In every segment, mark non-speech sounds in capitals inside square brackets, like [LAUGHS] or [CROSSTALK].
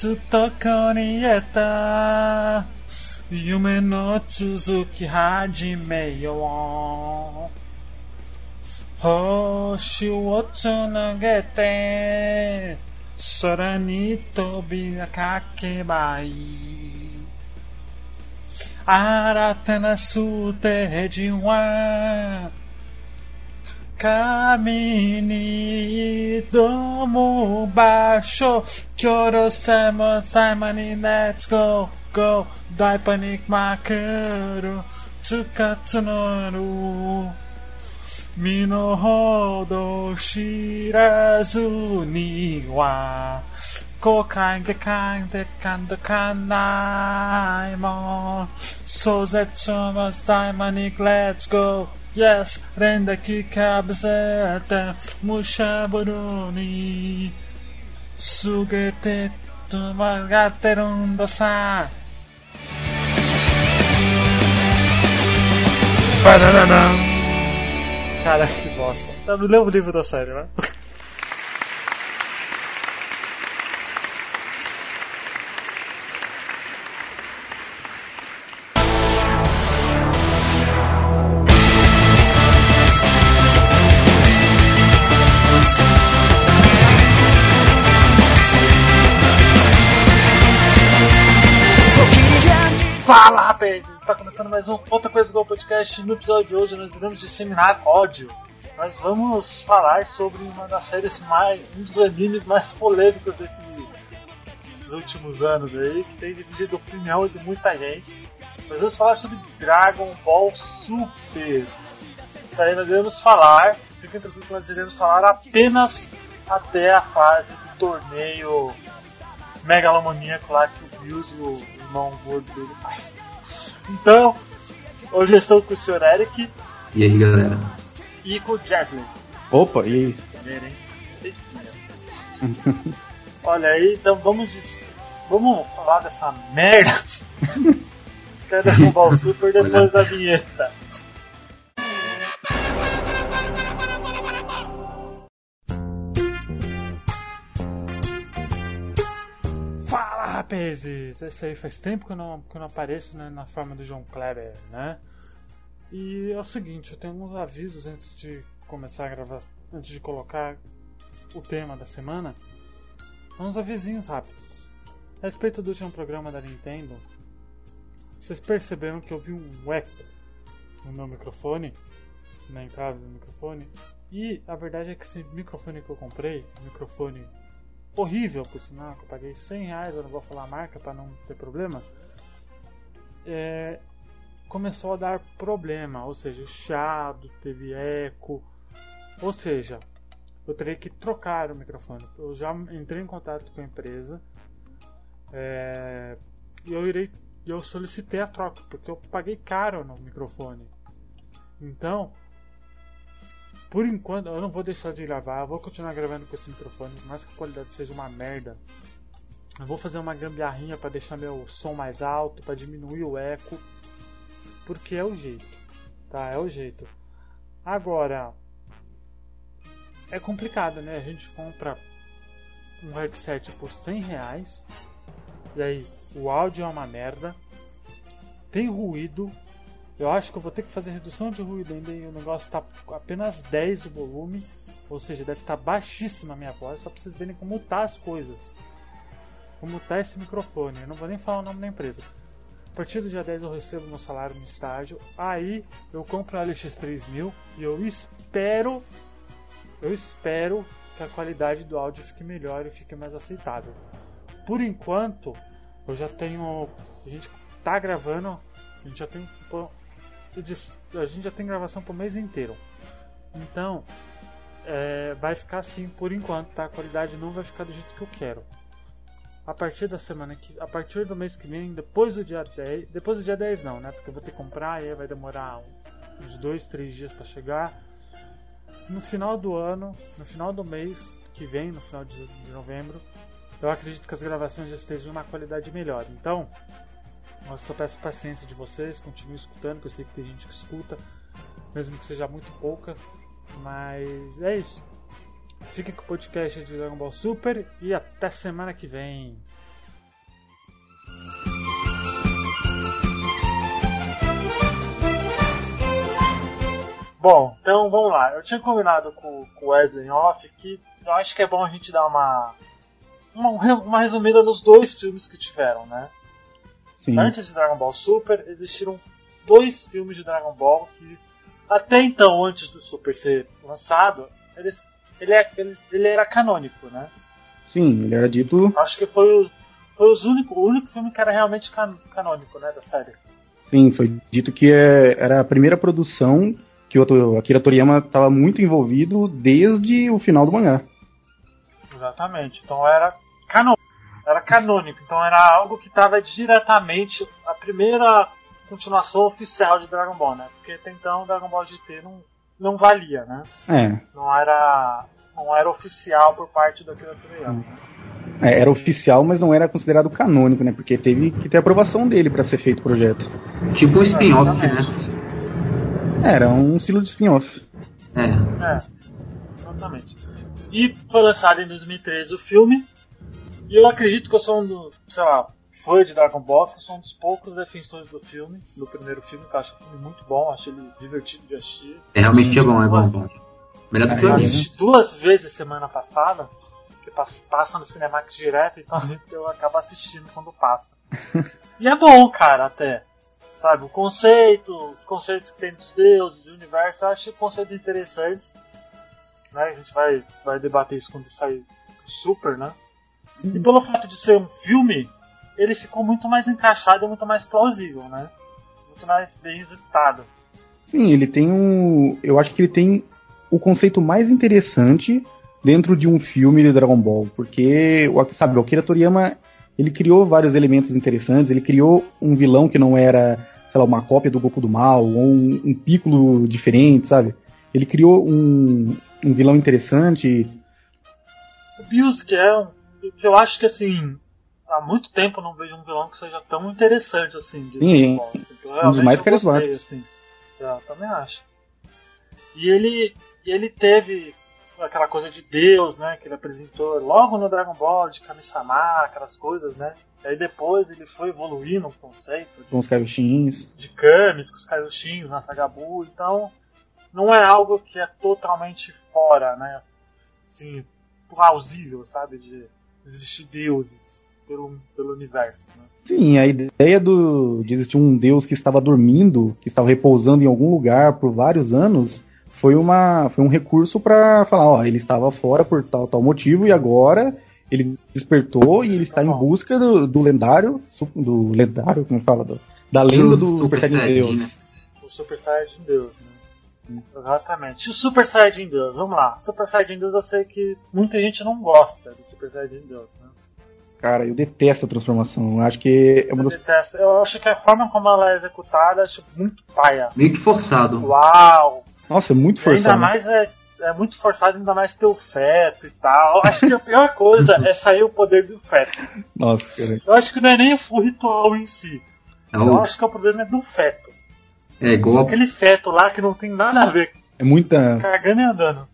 すとこに得た夢の続き始めよう星をつなげて空に飛びかけばいい新たなステージは 神に挑む場所今日のセムタイムに Let's go go 大パニックまくるつかつのる身の程知らずには後悔がかんでかんどかないもん壮絶のタイムに Let's go Yes, rendeki kabzete mushaburuni ni sugete tumagate rondasa. Cara, que bosta. Tá, não mesmo o livro da série, né? Fala, rapazes! Está começando mais um Outra Coisa Igual Podcast. No episódio de hoje nós iremos disseminar ódio. Nós vamos falar sobre uma das séries mais. um dos animes mais polêmicos desses últimos anos aí, que tem dividido opinião de muita gente. Nós vamos falar sobre Dragon Ball Super. Isso aí nós iremos falar, fiquem tranquilos que nós iremos falar apenas até a fase do torneio megalomaníaco lá que o Bills e o irmão gordo dele faz. Então, hoje eu estou com o Sr. Eric E aí, galera? e com o Jacqueline. Opa, e aí? Primeiro, hein? Vocês primeiro. [LAUGHS] Olha aí, então vamos, vamos falar dessa merda que é Dragon Ball Super depois da vinheta. Rapazes! Esse aí faz tempo que eu não, que eu não apareço né, na forma do João Kleber, né? E é o seguinte, eu tenho alguns avisos antes de começar a gravar, antes de colocar o tema da semana. Uns avisinhos rápidos. A respeito do último programa da Nintendo, vocês perceberam que eu vi um eco no meu microfone, na entrada do microfone. E a verdade é que esse microfone que eu comprei, microfone horrível por sinal, que eu paguei 100 reais, eu não vou falar a marca para não ter problema, é, começou a dar problema, ou seja, chiado, teve eco, ou seja, eu teria que trocar o microfone. Eu já entrei em contato com a empresa é, e eu irei, eu solicitei a troca porque eu paguei caro no microfone. Então, por enquanto, eu não vou deixar de gravar, vou continuar gravando com esse microfone, por mais que a qualidade seja uma merda. Eu vou fazer uma gambiarrinha para deixar meu som mais alto, para diminuir o eco, porque é o jeito, tá? É o jeito. Agora, é complicado, né? A gente compra um headset por 100 reais, e aí o áudio é uma merda, tem ruído, eu acho que eu vou ter que fazer redução de ruído ainda e o negócio está apenas 10 o volume, ou seja, deve estar baixíssima a minha voz, só para vocês verem como tá as coisas. Como tá esse microfone, eu não vou nem falar o nome da empresa. A partir do dia 10 eu recebo meu salário no estágio, aí eu compro o LX3000 e eu espero, eu espero que a qualidade do áudio fique melhor e fique mais aceitável. Por enquanto, eu já tenho, a gente tá gravando, a gente já tem a gente já tem gravação pro mês inteiro. Então, é, vai ficar assim por enquanto, tá? A qualidade não vai ficar do jeito que eu quero. A partir da semana que. A partir do mês que vem, depois do dia 10. Depois do dia 10 não, né? Porque eu vou ter que comprar e vai demorar uns 2, 3 dias para chegar. No final do ano, no final do mês que vem, no final de, de novembro, eu acredito que as gravações já estejam em uma qualidade melhor. Então, eu só peço paciência de vocês, continue escutando, que eu sei que tem gente que escuta, mesmo que seja muito pouca. Mas é isso. Fiquem com o podcast de Dragon Ball Super e até semana que vem. Bom, então vamos lá. Eu tinha combinado com, com o Wesley Off que eu acho que é bom a gente dar uma, uma, uma resumida nos dois filmes que tiveram, né? Sim. Antes de Dragon Ball Super, existiram dois filmes de Dragon Ball que, até então, antes do Super ser lançado, eles, ele, é, ele, ele era canônico, né? Sim, ele era dito. Acho que foi o, foi os único, o único filme que era realmente can, canônico, né, da série. Sim, foi dito que é, era a primeira produção que o Akira Toriyama estava muito envolvido desde o final do mangá. Exatamente. Então era canônico. Era canônico. Então era algo que estava diretamente a primeira continuação oficial de Dragon Ball, né? Porque até então Dragon Ball GT não, não valia, né? É. Não era não era oficial por parte do Akira Toriyama. É, era oficial, mas não era considerado canônico, né? Porque teve que ter aprovação dele para ser feito o projeto. Tipo um spin-off, né? Era um estilo de spin-off. É. É, exatamente. E foi lançado em 2013 o filme. E eu acredito que eu sou um do, sei lá, fã de Dragon Ball, que eu sou um dos poucos defensores do filme, do primeiro filme, que eu acho o filme muito bom, acho ele divertido de assistir. É realmente é bom, é bom, bom. Melhor do que eu assisti duas vezes semana passada, que passa no Cinemax direto, então [LAUGHS] eu acabo assistindo quando passa. E é bom, cara, até. Sabe, o conceito, os conceitos que tem dos deuses, do universo, eu acho conceitos interessantes. Né? A gente vai, vai debater isso quando sair super, né? E pelo fato de ser um filme, ele ficou muito mais encaixado e muito mais plausível, né? Muito mais bem executado. Sim, ele tem um. Eu acho que ele tem o conceito mais interessante dentro de um filme de Dragon Ball, porque, sabe, o Akira Toriyama, ele criou vários elementos interessantes, ele criou um vilão que não era, sei lá, uma cópia do Goku do Mal, ou um, um Piccolo diferente, sabe? Ele criou um, um vilão interessante. O Bills, que é um, que eu acho que, assim, há muito tempo eu não vejo um vilão que seja tão interessante, assim. De Sim, um dos mais carismáticos. Assim. É, eu também acho. E ele, ele teve aquela coisa de Deus, né? Que ele apresentou logo no Dragon Ball, de Kami-sama, aquelas coisas, né? Aí depois ele foi evoluindo o conceito. De, com os Kaioshin's. De Kamis, com os Kaioshin's, na Sagabu. Então, não é algo que é totalmente fora, né? Assim, plausível, sabe? De existir deuses pelo, pelo universo, né? Sim, a ideia do, de existir um deus que estava dormindo, que estava repousando em algum lugar por vários anos foi, uma, foi um recurso para falar, ó, ele estava fora por tal, tal motivo e agora ele despertou e ele está em busca do, do lendário, do lendário, como fala, do, da lenda do, do Super Saiyajin Deus. Né? O Super Saiyajin Deus, né? Exatamente. O Super Saiyajin Deus, vamos lá. Super Saiyajin Deus eu sei que muita gente não gosta do Super Saiyajin Deus, né? Cara, eu detesto a transformação. Eu acho que é uma das... detesto. Eu acho que a forma como ela é executada, acho muito paia. Meio que forçado. Uau! Nossa, é muito forçado. Ainda mais é, é muito forçado, ainda mais ter o feto e tal. Acho que a pior coisa é sair o poder do feto. Nossa, cara. Eu acho que não é nem o ritual em si. É eu acho que o problema é do feto. É igual. Aquele feto lá que não tem nada a ver. É muita. Cagando e andando.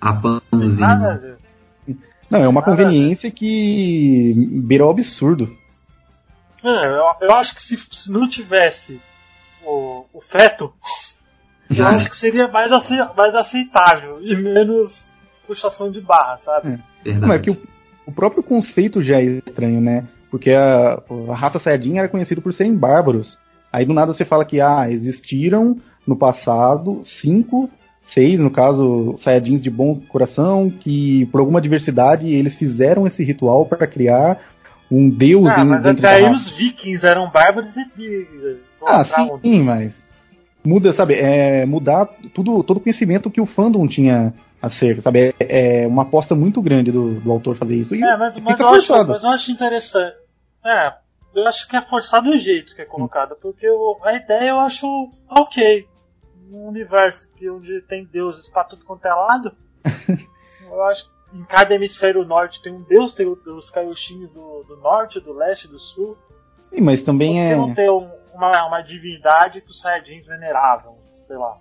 A pãozinha. Nada a ver. Não, é uma nada conveniência que beira o absurdo. É, eu, eu acho que se, se não tivesse o, o feto, [LAUGHS] eu acho que seria mais, mais aceitável e menos puxação de barra, sabe? É. Não, é que o, o, próprio conceito já é estranho, né? Porque a, a raça Saiyajin era conhecida por serem bárbaros. Aí do nada você fala que ah, existiram no passado cinco, seis, no caso, Saiyajins de bom coração, que por alguma diversidade eles fizeram esse ritual para criar um deus ah, mas até aí os vikings eram bárbaros e. ah, sim, mas muda, sabe, é, mudar tudo, todo o conhecimento que o fandom tinha acerca, sabe? É, é uma aposta muito grande do, do autor fazer isso. E é, mas, mas, eu acho, mas eu acho interessante. É, eu acho que é forçado o jeito que é colocado, porque eu, a ideia eu acho ok. Um universo que onde tem deuses pra tudo quanto é lado, [LAUGHS] eu acho que em cada hemisfério norte tem um deus, tem os Kaioshin's do, do norte, do leste, do sul. Sim, mas também é. não ter um, uma, uma divindade que os Saiyajins veneravam, sei lá.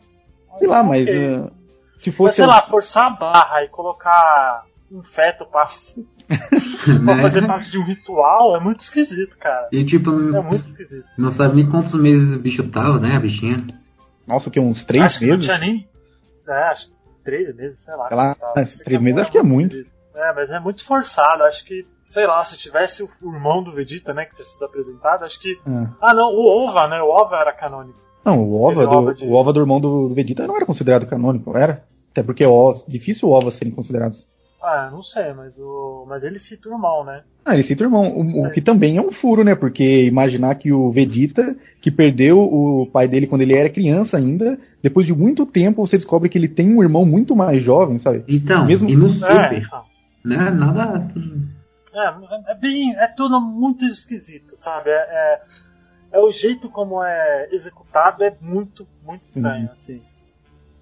Sei lá, mas uh, se fosse. Mas, sei lá, forçar a barra e colocar um feto [LAUGHS] pra, pra né? fazer parte de um ritual é muito esquisito, cara. E tipo, é muito esquisito. Não sabe nem quantos meses o bicho tava, né, a bichinha? Nossa, o que? Uns três Acho meses? não tinha nem. É, acho que três meses, sei lá. Sei lá, três meses acho que é muito. É, mas é muito forçado. Acho que, sei lá, se tivesse o irmão do Vegeta, né, que tinha sido apresentado, acho que. Ah. Ah, não, o Ova, né? O Ova era canônico. Não, o ova, do, ova de- o ova do irmão do, Vegeta não era considerado canônico, era? Até porque é ó, difícil o ovos serem considerados. Ah, não sei, mas o. Mas ele cita o irmão, né? Ah, ele cita o irmão, o, o É. que também é um furo, né? Porque imaginar que o Vegeta, que perdeu o pai dele quando ele era criança ainda, depois de muito tempo você descobre que ele tem um irmão muito mais jovem, sabe? Então, Mesmo- e no É, Super, então. né? Nada. É, é bem. É tudo muito esquisito, sabe? É, é, é o jeito como é executado é muito, muito estranho, assim.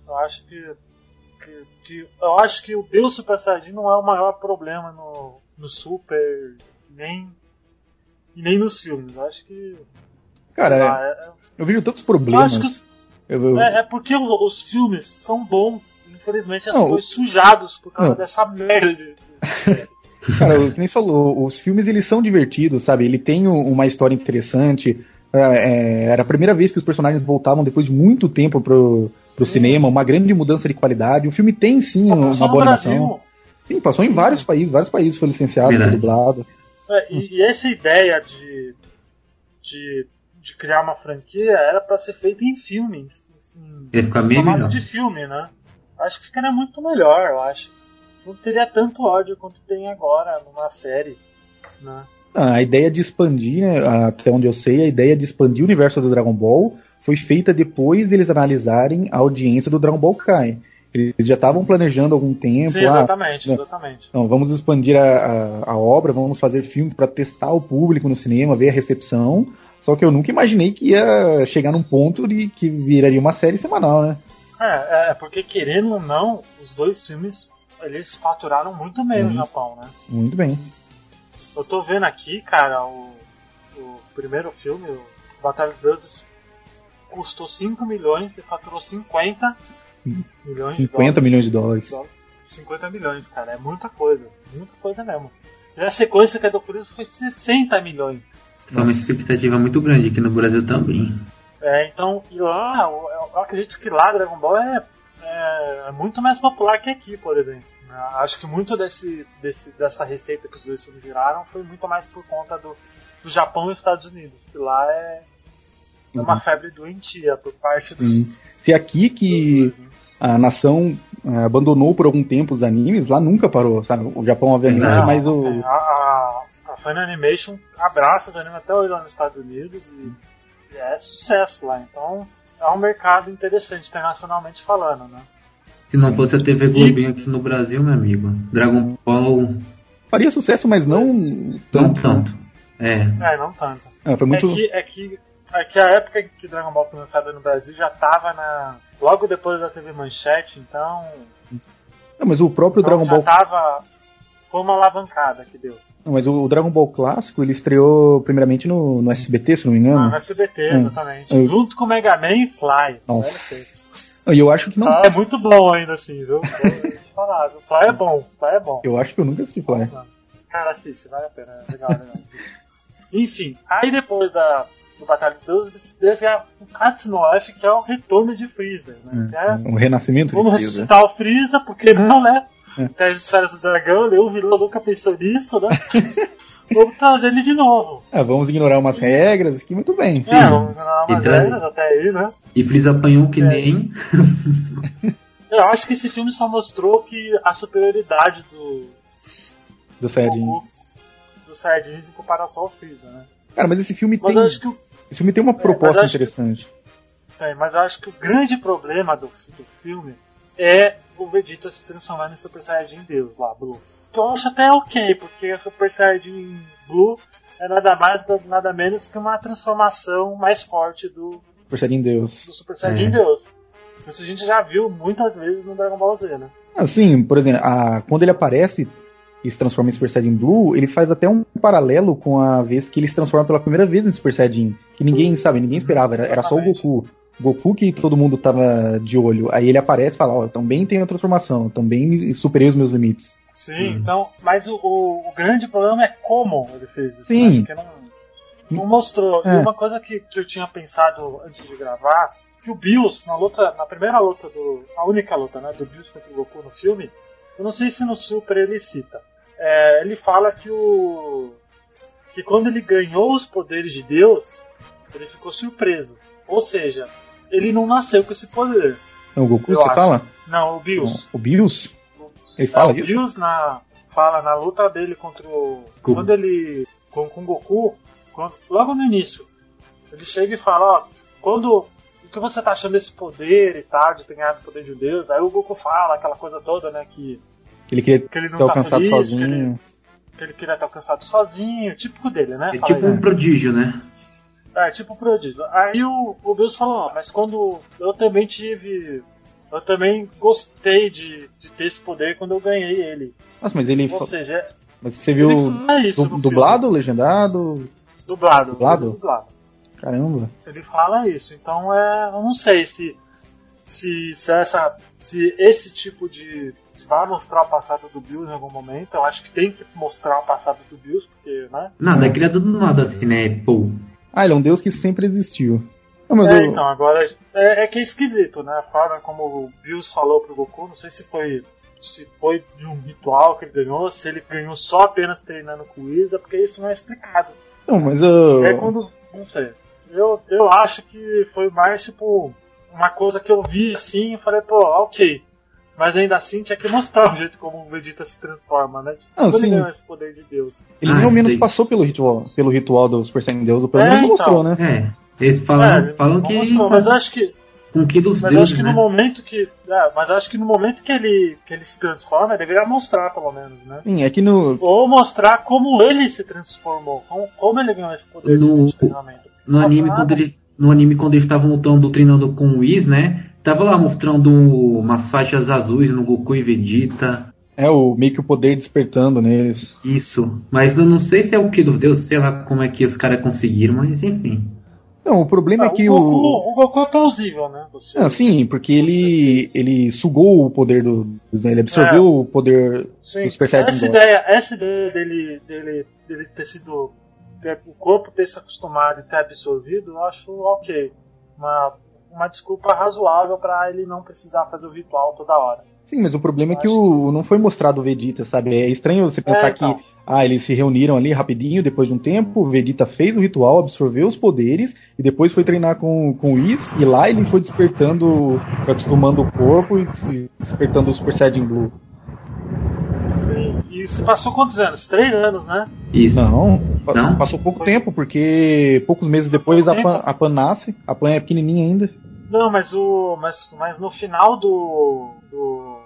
Eu acho que, que, que- Eu acho que o Deus Super Saiyajin não é o maior problema no, no Super, nem. Nem nos filmes. Eu acho que. Cara, sei é- lá, é- eu vejo tantos problemas. Eu acho Eu- eu- é, é porque os filmes são bons. Infelizmente, eles foram sujados por causa não. dessa merda de. [LAUGHS] Cara, o que nem falou, os filmes eles são divertidos, sabe? Ele tem um- uma história interessante. É, é, era a primeira vez que os personagens voltavam depois de muito tempo pro, pro Sim. cinema, uma grande mudança de qualidade. O filme tem sim uma boa animação. Sim, passou em vários países, vários países foi licenciado, foi dublado. É, e, e essa ideia de, de, de criar uma franquia era pra ser feita em filmes. Assim, Ia ficar formato melhor. de filme, né? Acho que ficaria muito melhor, eu acho. Não teria tanto ódio quanto tem agora numa série, né? Ah, A ideia de expandir, né, até onde eu sei, a ideia de expandir o universo do Dragon Ball foi feita depois deles analisarem a audiência do Dragon Ball Kai. Eles já estavam planejando algum tempo. Sim, ah, exatamente, né. exatamente. Então, vamos expandir a, a, a obra, vamos fazer filme para testar o público no cinema, ver a recepção. Só que eu nunca imaginei que ia chegar num ponto de que viraria uma série semanal, né? É, é, porque querendo ou não, os dois filmes eles faturaram muito bem no. Japão, né? Muito bem. Eu tô vendo aqui, cara, o, o primeiro filme, o Batalha dos Deuses, custou 5 milhões e faturou 50 milhões de 50 dólares. milhões de dólares. 50 milhões, cara, é muita coisa. Muita coisa mesmo. E a sequência que é do Cruz foi 60 milhões. Foi uma expectativa muito grande aqui no Brasil também. É, então, e lá, eu, eu acredito que lá Dragon Ball é, é, é muito mais popular que aqui, por exemplo. Né? Acho que muito desse, desse, dessa receita que os dois filmes viraram foi muito mais por conta do, do Japão e Estados Unidos, que lá é, é uma Uhum. febre doentia por parte dos. Sim. Se aqui que a nação ah, abandonou por algum tempo os animes, lá nunca parou, sabe? O Japão, obviamente, Não, mas o. é, a, a, a Fan Animation abraça o anime até hoje lá nos Estados Unidos e, e é sucesso lá. Então é um mercado interessante internacionalmente falando, né? Se não fosse a TV Globinho aqui no Brasil, meu amigo, Dragon Ball Faria sucesso, mas não não tanto. tanto. É, É, não tanto. Ah, foi muito. É, que, é, que, é que a época que Dragon Ball foi lançado no Brasil já tava na. Logo depois da TV Manchete, então. Não, mas o próprio então Dragon já Ball. tava. Foi uma alavancada que deu. Não, mas o, Dragon Ball clássico ele estreou primeiramente no, no SBT, se não me Ah, engano. no SBT, Hum. exatamente. Eu- Junto com o Mega Man e Fly. Nossa. E eu acho que não. Ah, é muito bom ainda assim, viu? Falar? Fly é bom, Fly é bom. Eu acho que eu nunca assisti Fly. Cara, assiste, vale a pena, é legal, legal. Enfim, aí depois da, do Batalha dos Deuses, teve a, o Katsuno F, que é o retorno de Freezer, né? Que é, Um renascimento vamos de Freeza. ressuscitar o Freeza, porque não, né? É. Tem as esferas do dragão, ele o vilão nunca pensou nisso, né? [LAUGHS] vamos trazer ele de novo. Ah, vamos ignorar umas regras aqui, muito bem. Sim. É, vamos dar umas E regras até aí, né? E Freeza apanhou que É. nem. [LAUGHS] Eu acho que esse filme só mostrou que a superioridade do, Do Saiyajin. do, do Saiyajins em comparação ao Freeza, né? Cara, mas esse filme Mas tem. eu acho que o Esse filme tem uma mas proposta eu acho que- interessante. É, mas eu acho que o grande problema do, do filme é o Vegeta se transformar em Super Saiyajin Deus lá, Blue. Que eu acho até ok, porque o Super Saiyajin Blue é nada mais, nada menos que uma transformação mais forte do, Ser em Deus. do Super Saiyajin É. Deus. Isso a gente já viu muitas vezes no Dragon Ball Z, né? Assim, por exemplo, a- quando ele aparece e se transforma em Super Saiyajin Blue, ele faz até um paralelo com a vez que ele se transforma pela primeira vez em Super Saiyajin. Que ninguém sabe, ninguém esperava, era, era só o. Goku. Goku que todo mundo tava de olho. Aí ele aparece e fala, ó, eu também tenho a transformação, eu também superei os meus limites. Sim, Uhum. então, mas o, o, o grande problema é como ele fez isso. Sim. Né? Porque não, não mostrou. É. E uma coisa que, que eu tinha pensado antes de gravar que o Bills, na luta, na primeira luta do. A única luta, né? Do Bills contra o Goku no filme, eu não sei se no Super ele cita. É, ele fala que o. que quando ele ganhou os poderes de Deus, ele ficou surpreso. Ou seja, ele não nasceu com esse poder. Não, o Goku, você acho. fala? Não, o Bills. O Bills? Ele fala É, o isso? Bills na, fala na luta dele contra o. Goku. Quando ele. Com, com o Goku, logo no início, ele chega e fala, ó, quando. O que você tá achando desse poder e tal, de ter ganhado o poder de Deus? Aí o Goku fala aquela coisa toda, né? Que, Que ele queria que ele não ter tá alcançado feliz, sozinho. Que ele, que ele queria ter alcançado sozinho, típico dele, né? É Fala tipo isso. um prodígio, né? É, tipo prodígio. Aí o, o Bills falou, ó, mas quando eu também tive. Eu também gostei de, de ter esse poder quando eu ganhei ele. Nossa, mas ele. Ou seja, é- Mas você viu isso dublado, legendado? Dublado. Dublado? dublado. Caramba. Ele fala isso. Então é. Eu não sei se. Se, se essa. Se esse tipo de. Se vai mostrar o passado do Bills em algum momento, eu acho que tem que mostrar o passado do Bills, porque, né? Nada, é criado do nada assim, né? Pô. Ah, ele é um deus que sempre existiu. Não, mas É, eu- então, agora é, é que é esquisito, né? A forma como o Bills falou pro Goku, não sei se foi se foi de um ritual que ele ganhou, se ele ganhou só apenas treinando com o Isa, porque isso não é explicado. Não, mas eu. É quando. Não sei. Eu, eu acho que foi mais tipo uma coisa que eu vi assim e falei, pô, ok. Mas ainda assim tinha que mostrar [LAUGHS] o jeito como o Vegeta se transforma, né? Não, Como ele sim. ganhou esse poder de Deus. Ele Ah, pelo menos passou pelo ritual, pelo ritual do Super Saiyan Deus, pelo É, menos então. mostrou, né? É. Eles falam, É, falam não que. mostrou, mas eu acho que Com que dos Mas eu acho deuses, que né? no momento que. É, mas eu acho que no momento que ele, que ele se transforma, deveria mostrar, pelo menos, né? Sim, é que no. Ou mostrar como ele se transformou, como, como ele ganhou esse poder No- de treinamento. No Não anime, quando ele, no anime, quando eles estavam lutando, treinando com o Whis, né? Tava lá mostrando umas faixas azuis no Goku e Vegeta. É o meio que o poder despertando neles. Isso. Mas eu não sei se é o que dos deuses, sei lá como é que os caras conseguiram, mas enfim. Não, o problema Ah, é que o, o. Goku, o Goku é plausível, né? Você, Ah, sim, porque ele ele sugou o poder do, ele absorveu É. o poder sim. do Super Saiyajin essa ideia, essa ideia dele, dele, dele ter sido. ter- o corpo ter se acostumado e ter absorvido, eu acho ok. Uma, uma desculpa razoável pra ele não precisar fazer o ritual toda hora. Sim, mas o problema é que o, não foi mostrado o Vegeta, sabe? É estranho você pensar É, então. que ah, eles se reuniram ali rapidinho, depois de um tempo, o Vegeta fez o ritual, absorveu os poderes, e depois foi treinar com, com o Whis, e lá ele foi despertando, foi acostumando o corpo e des- despertando o Super Saiyajin Blue. Sim. E isso passou quantos anos? Três anos, né? Isso. Não, Não? passou pouco tempo, porque poucos meses depois a Pan, a Pan nasce, a Pan é pequenininha ainda. Não, mas o. Mas, mas no final do. do.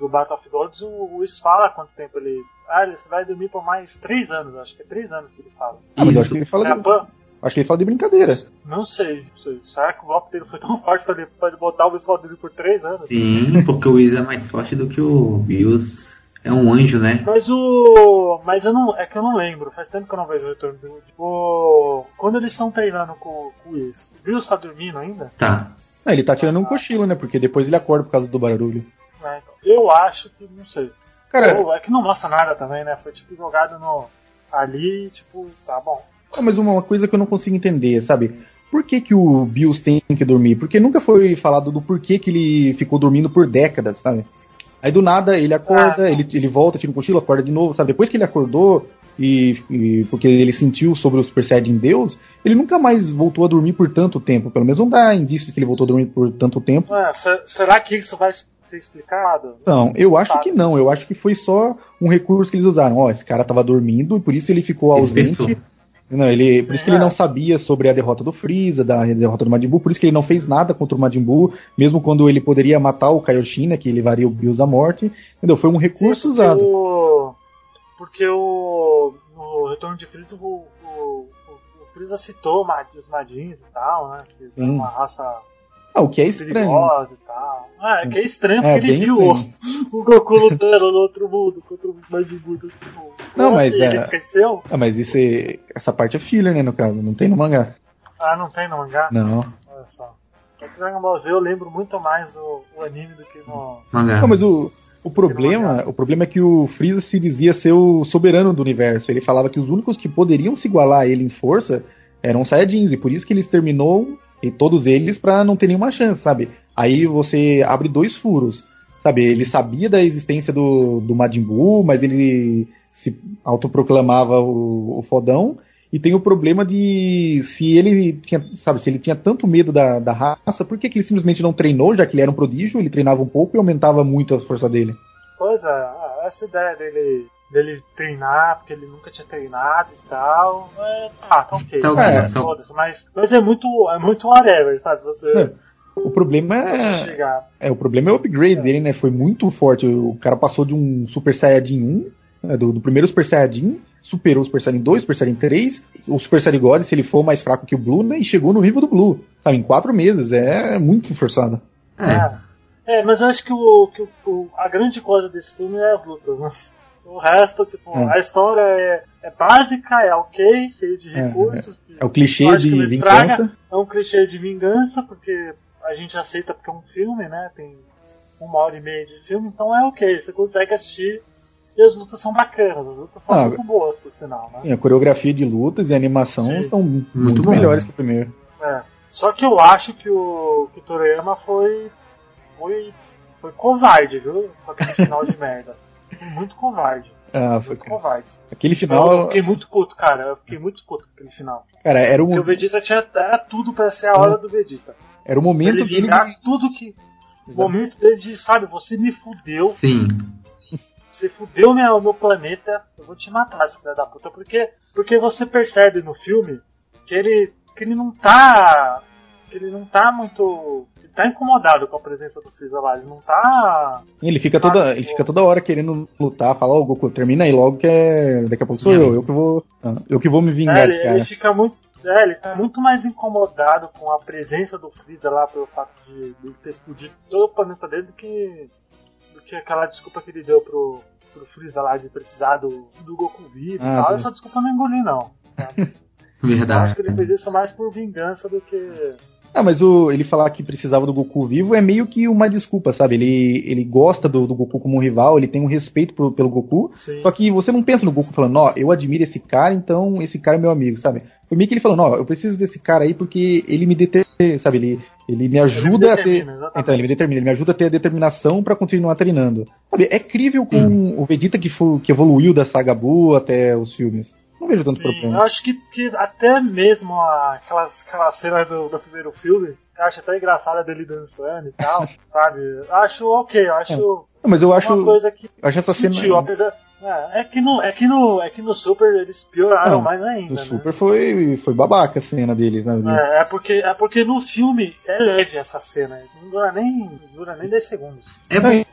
Do Battle of Gods, o, o Whis fala quanto tempo ele. Ah, ele vai dormir por mais três anos, acho que é três anos que ele fala. Ah, mas acho que ele fala É, de, Pan, acho que ele fala de brincadeira. não sei, não sei. Será que o golpe dele foi tão [LAUGHS] forte pra ele, pra ele botar o pra dormir por três anos? Sim, porque o Whis é mais forte do que o Bills. É um anjo, né? Mas o. Mas eu não. É que eu não lembro, faz tempo que eu não vejo o retorno do. O, quando eles estão treinando com, com o Whis, o Bills tá dormindo ainda? Tá. Ah, ele tá tirando um cochilo, né? Porque depois ele acorda por causa do barulho. É, então, eu acho que. não sei. Cara, Ou é que não mostra nada também, né? Foi tipo jogado no. Ali, tipo, tá bom. Ah, mas uma, coisa que eu não consigo entender, sabe? Por que, que o Bills tem que dormir? Porque nunca foi falado do porquê que ele ficou dormindo por décadas, sabe? Aí do nada ele acorda, Ah. ele, ele volta, tira um cochilo, acorda de novo, sabe? Depois que ele acordou e, e porque ele sentiu sobre o Super Saiyajin Deus, ele nunca mais voltou a dormir por tanto tempo. Pelo menos não dá indícios que ele voltou a dormir por tanto tempo. É, se- será que isso vai ser explicado? Não, eu acho que não. Eu acho que foi só um recurso que eles usaram. Ó, esse cara tava dormindo e por isso ele ficou ausente. Não, ele, por isso que ele é. não sabia sobre a derrota do Freeza, da derrota do Majin Buu, por isso que ele não fez nada contra o Majin Buu, mesmo quando ele poderia matar o Kaioshin, né, que levaria o Bills à morte. Entendeu? Foi um recurso Sim, porque usado. O, porque o. No Retorno de Freeza, o, o, o, Freeza citou os Madins e tal, né? Que eles uma raça Ah, o que é estranho. e tal. É, que é estranho É, porque ele viu o, estranho. o Goku lutando no outro mundo contra o Majin Buu do outro mundo. Não, Como mas assim? é- Ele esqueceu? Ah, mas isso é- essa parte é filler, né, no caso, não tem no mangá. Ah, não tem no mangá? Não. Olha só. Só que Dragon Ball Z eu lembro muito mais o, o anime do que no. Mangá. Não, mas o, o problema, o problema é que o Freeza se dizia ser o soberano do universo. Ele falava que os únicos que poderiam se igualar a ele em força eram os Saiyajins, e por isso que ele exterminou E todos eles pra não ter nenhuma chance, sabe? Aí você abre dois furos. Sabe, ele sabia da existência do, do Majin Buu, mas ele se autoproclamava o, o fodão. E tem o problema de se ele tinha, sabe, se ele tinha tanto medo da, da raça, por que, que ele simplesmente não treinou, já que ele era um prodígio, ele treinava um pouco e aumentava muito a força dele? Pois é, essa ideia dele, dele treinar, porque ele nunca tinha treinado e tal, é, tá, tá ok. Então, é, é, mas, mas é muito, é muito whatever, sabe? Você. É. O problema é, é. O problema é o upgrade dele, né? Foi muito forte. O cara passou de um Super Saiyajin 1, né, do, do, primeiro Super Saiyajin, superou o Super Saiyajin 2, Super Saiyajin 3, o Super Saiyajin God, se ele for mais fraco que o Blue, né? E chegou no nível do Blue. Sabe, em quatro meses. É muito forçado. É. É, mas eu acho que, o, que o, a grande coisa desse filme é as lutas, né? O resto, tipo, é. a história é, é, básica, é ok, cheio de recursos. É, é o clichê de vingança. É um clichê de vingança, porque a gente aceita porque é um filme, né? Tem uma hora e meia de filme, então é ok, você consegue assistir e as lutas são bacanas, as lutas são ah, muito boas, por sinal, né? Sim, a coreografia de lutas e a animação sim. estão muito, muito melhores que o primeiro. É. Só que eu acho que o, que o Toriyama foi, foi, foi covarde, viu? Com aquele final de merda. [LAUGHS] Foi muito covarde. Ah, muito covarde. Aquele final. Eu fiquei muito puto, cara. Eu fiquei muito puto com aquele final. Cara, era um. Porque o Vegeta tinha era tudo pra ser a hora do Vegeta. Era o momento ele dele. tudo que. O momento dele de, sabe, você me fudeu. Sim. Você fudeu minha, o meu planeta, eu vou te matar, seu filho da puta. Porque, porque você percebe no filme que ele, que ele não tá. que ele não tá muito. Ele tá incomodado com a presença do Freeza lá, ele não tá. Ele fica, sabe, toda, ele fica toda hora querendo lutar, falar, ô oh, Goku, termina aí logo que é. Daqui a pouco sou eu, eu que vou. Eu que vou me vingar é, desse cara. Ele fica muito é, ele tá muito mais incomodado com a presença do Freeza lá pelo fato de, de ter fudido todo o planeta dele do que, do que aquela desculpa que ele deu pro, pro Freeza lá de precisar do, do Goku vivo ah, e tal. Essa desculpa não engoli, não. Tá? [LAUGHS] Verdade. Eu acho que ele fez isso mais por vingança do que ah, mas o, ele falar que precisava do Goku vivo é meio que uma desculpa, sabe? Ele, ele gosta do, do Goku como um rival, ele tem um respeito pro, pelo Goku. Sim. Só que você não pensa no Goku falando, ó, eu admiro esse cara, então esse cara é meu amigo, sabe? Foi meio que ele falando, ó, eu preciso desse cara aí porque ele me determina, sabe? Ele, ele me ajuda ele me a ter. Exatamente. Então, ele me determina, ele me ajuda a ter a determinação para continuar treinando. Sabe, é crível com hum. o Vegeta que, foi, que evoluiu da saga Buu até os filmes. Não vejo tanto Sim, problema. Eu acho que, que até mesmo aquelas, aquela cena do, do primeiro filme, eu acho até engraçada dele dançando e tal, [LAUGHS] sabe? Acho ok, eu acho. É. Mas eu acho. Uma coisa que. Eu acho essa sentiu, cena. Apesar, é, é, que no, é, que no, é que no Super eles pioraram não, mais ainda. No né? Super foi, foi babaca a cena deles, né? É, é, porque, é porque no filme é leve essa cena. Não dura nem, não dura nem 10 segundos. É porque.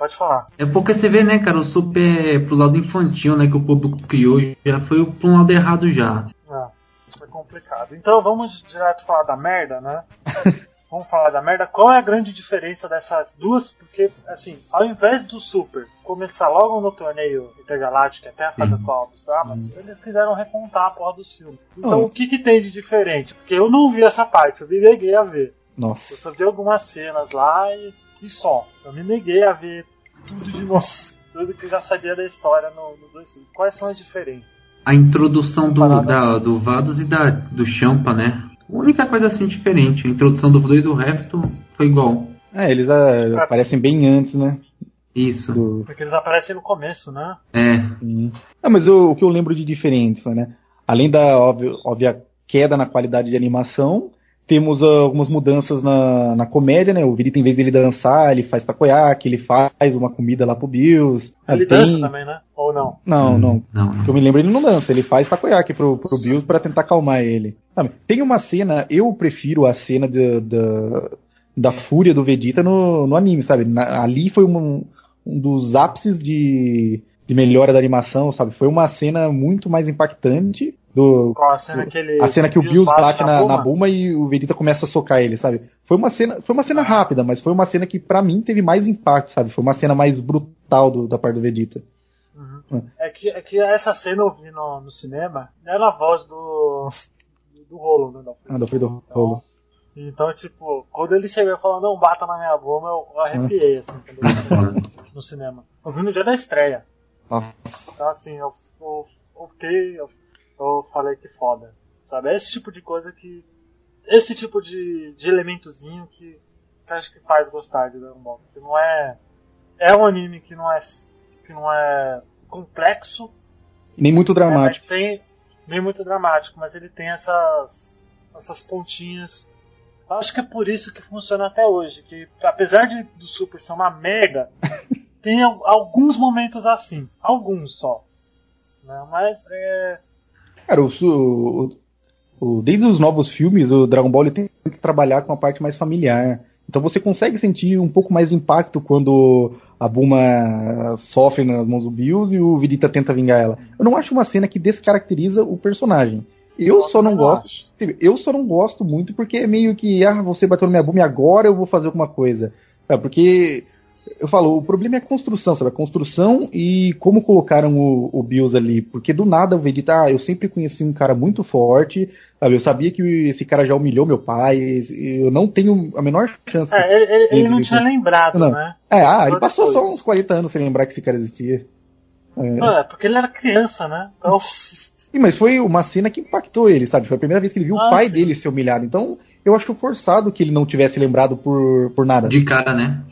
Pode falar. É porque você vê, né, cara, o super pro lado infantil, né, que o público criou, já foi pro lado errado já. É, é complicado. Então vamos direto falar da merda, né? [LAUGHS] vamos falar da merda. Qual é a grande diferença dessas duas? Porque, assim, ao invés do Super começar logo no torneio intergaláctico, até a fase uhum. atual dos Samas, uhum. eles quiseram recontar a porra dos filmes. Então uhum. o que, que tem de diferente? Porque eu não vi essa parte, eu me neguei a ver. Nossa. Eu só vi algumas cenas lá e e só. Eu me neguei a ver tudo de novo. [LAUGHS] Tudo que eu já sabia da história no, no dois filmes. Quais são as diferenças? A introdução do, da, do Vados e da, do Champa, né? A única coisa assim diferente. A introdução do dois e do resto foi igual. É, eles uh, aparecem bem antes, né? Isso. Do... Porque eles aparecem no começo, né? É. Sim. Ah, mas o, o que eu lembro de diferente, né? Além da óbvia, óbvia queda na qualidade de animação, temos uh, algumas mudanças na, na comédia, né? O Virita, em vez dele dançar, ele faz takoyaki, ele faz uma comida lá pro Bills. Ele tem... dança também, né? Ou não? Não, não. não, não. Que eu me lembro, ele não dança, ele faz takoyaki pro, pro Bills para tentar acalmar ele. Tem uma cena, eu prefiro a cena de, de, da fúria do Vegeta no, no anime, sabe? Na, ali foi um, um dos ápices de, de melhora da animação, sabe? Foi uma cena muito mais impactante do, Qual a cena que ele. A cena que o Bills bate na, na, Buma e o Vegeta começa a socar ele, sabe? Foi uma cena, foi uma cena rápida, mas foi uma cena que para mim teve mais impacto, sabe? Foi uma cena mais brutal do, da parte do Vegeta. Uhum. É. é. que, é que essa cena eu vi no, no cinema era a voz do. do rolo, né? Ah, do Fredo Rolo. Então, tipo, quando ele chegou e falou, não bata na minha bunda, eu arrepiei, assim, quando eu [LAUGHS] no cinema. Eu vi no dia da estreia. Nossa. Então, assim, eu, eu, eu fiquei. Eu eu falei que foda. Sabe? É esse tipo de coisa que, esse tipo de, de elementozinho que, que acho que faz gostar de Dragon Ball. Que não é. É um anime que não é. que não é complexo. Nem muito dramático. É, tem, nem muito dramático, mas ele tem essas. essas pontinhas. Acho que é por isso que funciona até hoje. Que apesar de do Super ser uma mega, [LAUGHS] tem alguns momentos assim. Alguns só. Né? Mas é. Cara, o, o, o, desde os novos filmes, o Dragon Ball tem que trabalhar com a parte mais familiar. Então você consegue sentir um pouco mais do impacto quando a Buma sofre nas mãos do Bills e o Vegeta tenta vingar ela. Eu não acho uma cena que descaracteriza o personagem. Eu só não gosto. Eu só não gosto muito porque é meio que, ah, você bateu na minha Buma e agora eu vou fazer alguma coisa. É, porque eu falo, o problema é a construção, sabe? A construção e como colocaram o, o Bills ali. Porque do nada o Vegeta, ah, eu sempre conheci um cara muito forte, sabe? Eu sabia que esse cara já humilhou meu pai, eu não tenho a menor chance. É, ele, ele, ele não tinha lembrado, não. né? É, ah, ele passou só uns 40 anos sem lembrar que esse cara existia. É, é porque ele era criança, né? Então... Sim, mas foi uma cena que impactou ele, sabe? Foi a primeira vez que ele viu ah, o pai sim. dele ser humilhado. Então, eu acho forçado que ele não tivesse lembrado por, por nada. De cara, né?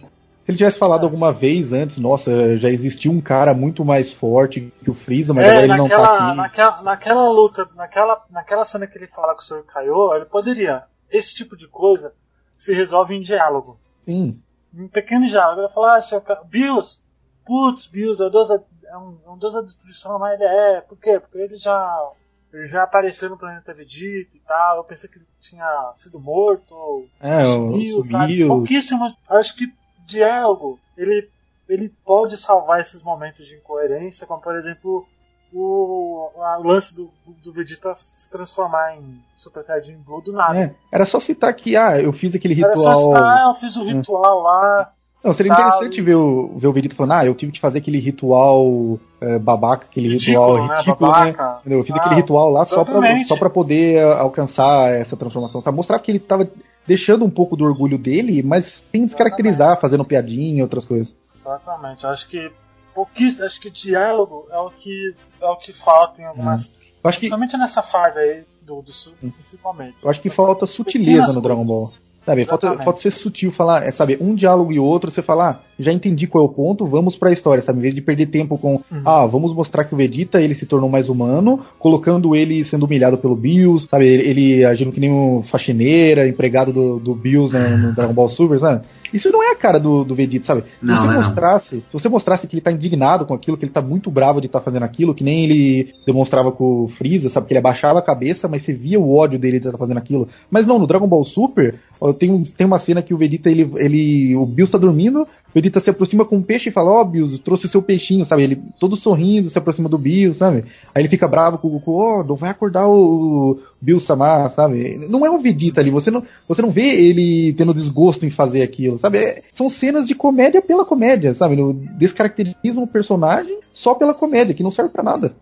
Se ele tivesse falado alguma vez antes, nossa, já existia um cara muito mais forte que o Freeza, mas é, agora ele naquela, não tá aqui. Naquela, naquela luta, naquela, naquela cena que ele fala com o Sr. Kaiô, ele poderia. Esse tipo de coisa se resolve em diálogo. Sim. Em pequeno diálogo. Ele fala, ah, Sr. Bills, putz, Bills, é, um deus da, é, um, é um deus da destruição, mas ele é. Por quê? Porque ele já ele já apareceu no planeta Vegeta e tal. Eu pensei que ele tinha sido morto. É, sumiu, sumiu. Pouquíssimo. Acho que diálogo, ele, ele pode salvar esses momentos de incoerência, como por exemplo o, o lance do, do Vegeta se transformar em Super Saiyajin Blue do nada. É, era só citar que, ah, eu fiz aquele ritual. Era só citar, ah, eu fiz o ritual é. lá. Não, seria interessante ver o, ver o Vegeta falando, ah, eu tive que fazer aquele ritual é, babaca, aquele ridículo, ritual né? ridículo, né? Eu fiz ah, aquele ritual lá só pra, só pra poder alcançar essa transformação, sabe? Mostrar que ele tava deixando um pouco do orgulho dele, mas sem descaracterizar, fazendo piadinha e outras coisas. Exatamente. Acho que pouquíssimo, acho que diálogo é o que é o que falta em algumas. Hum. Acho que... Principalmente nessa fase aí do, do sul, hum. principalmente. Eu acho que falta sutileza no Dragon Ball. Sabe, falta, falta ser sutil, falar, é, sabe, um diálogo e outro, você falar, já entendi qual é o ponto, vamos pra história, sabe? Em vez de perder tempo com, uhum. ah, vamos mostrar que o Vegeta ele se tornou mais humano, colocando ele sendo humilhado pelo Bills, sabe? Ele, ele agindo que nem um faxineira, empregado do, do Bills no, no Dragon Ball Super, sabe? Isso não é a cara do, do Vegeta, sabe? Se não, você não mostrasse, não. se você mostrasse que ele tá indignado com aquilo, que ele tá muito bravo de estar tá fazendo aquilo, que nem ele demonstrava com o Freeza, sabe? Que ele abaixava a cabeça, mas você via o ódio dele de estar tá fazendo aquilo. Mas não, no Dragon Ball Super, tem, tem uma cena que o Vegeta, ele, ele o Bills tá dormindo, Vegeta se aproxima com um peixe e fala, ó, oh, Bills, trouxe o seu peixinho, sabe? Ele todo sorrindo, se aproxima do Bills, sabe? Aí ele fica bravo com o Goku, ó, oh, não vai acordar o, Bills Samar, sabe? Não é o Vegeta ali, você não, você não vê ele tendo desgosto em fazer aquilo, sabe? É, são cenas de comédia pela comédia, sabe? No, descaracterizam o personagem só pela comédia, que não serve para nada.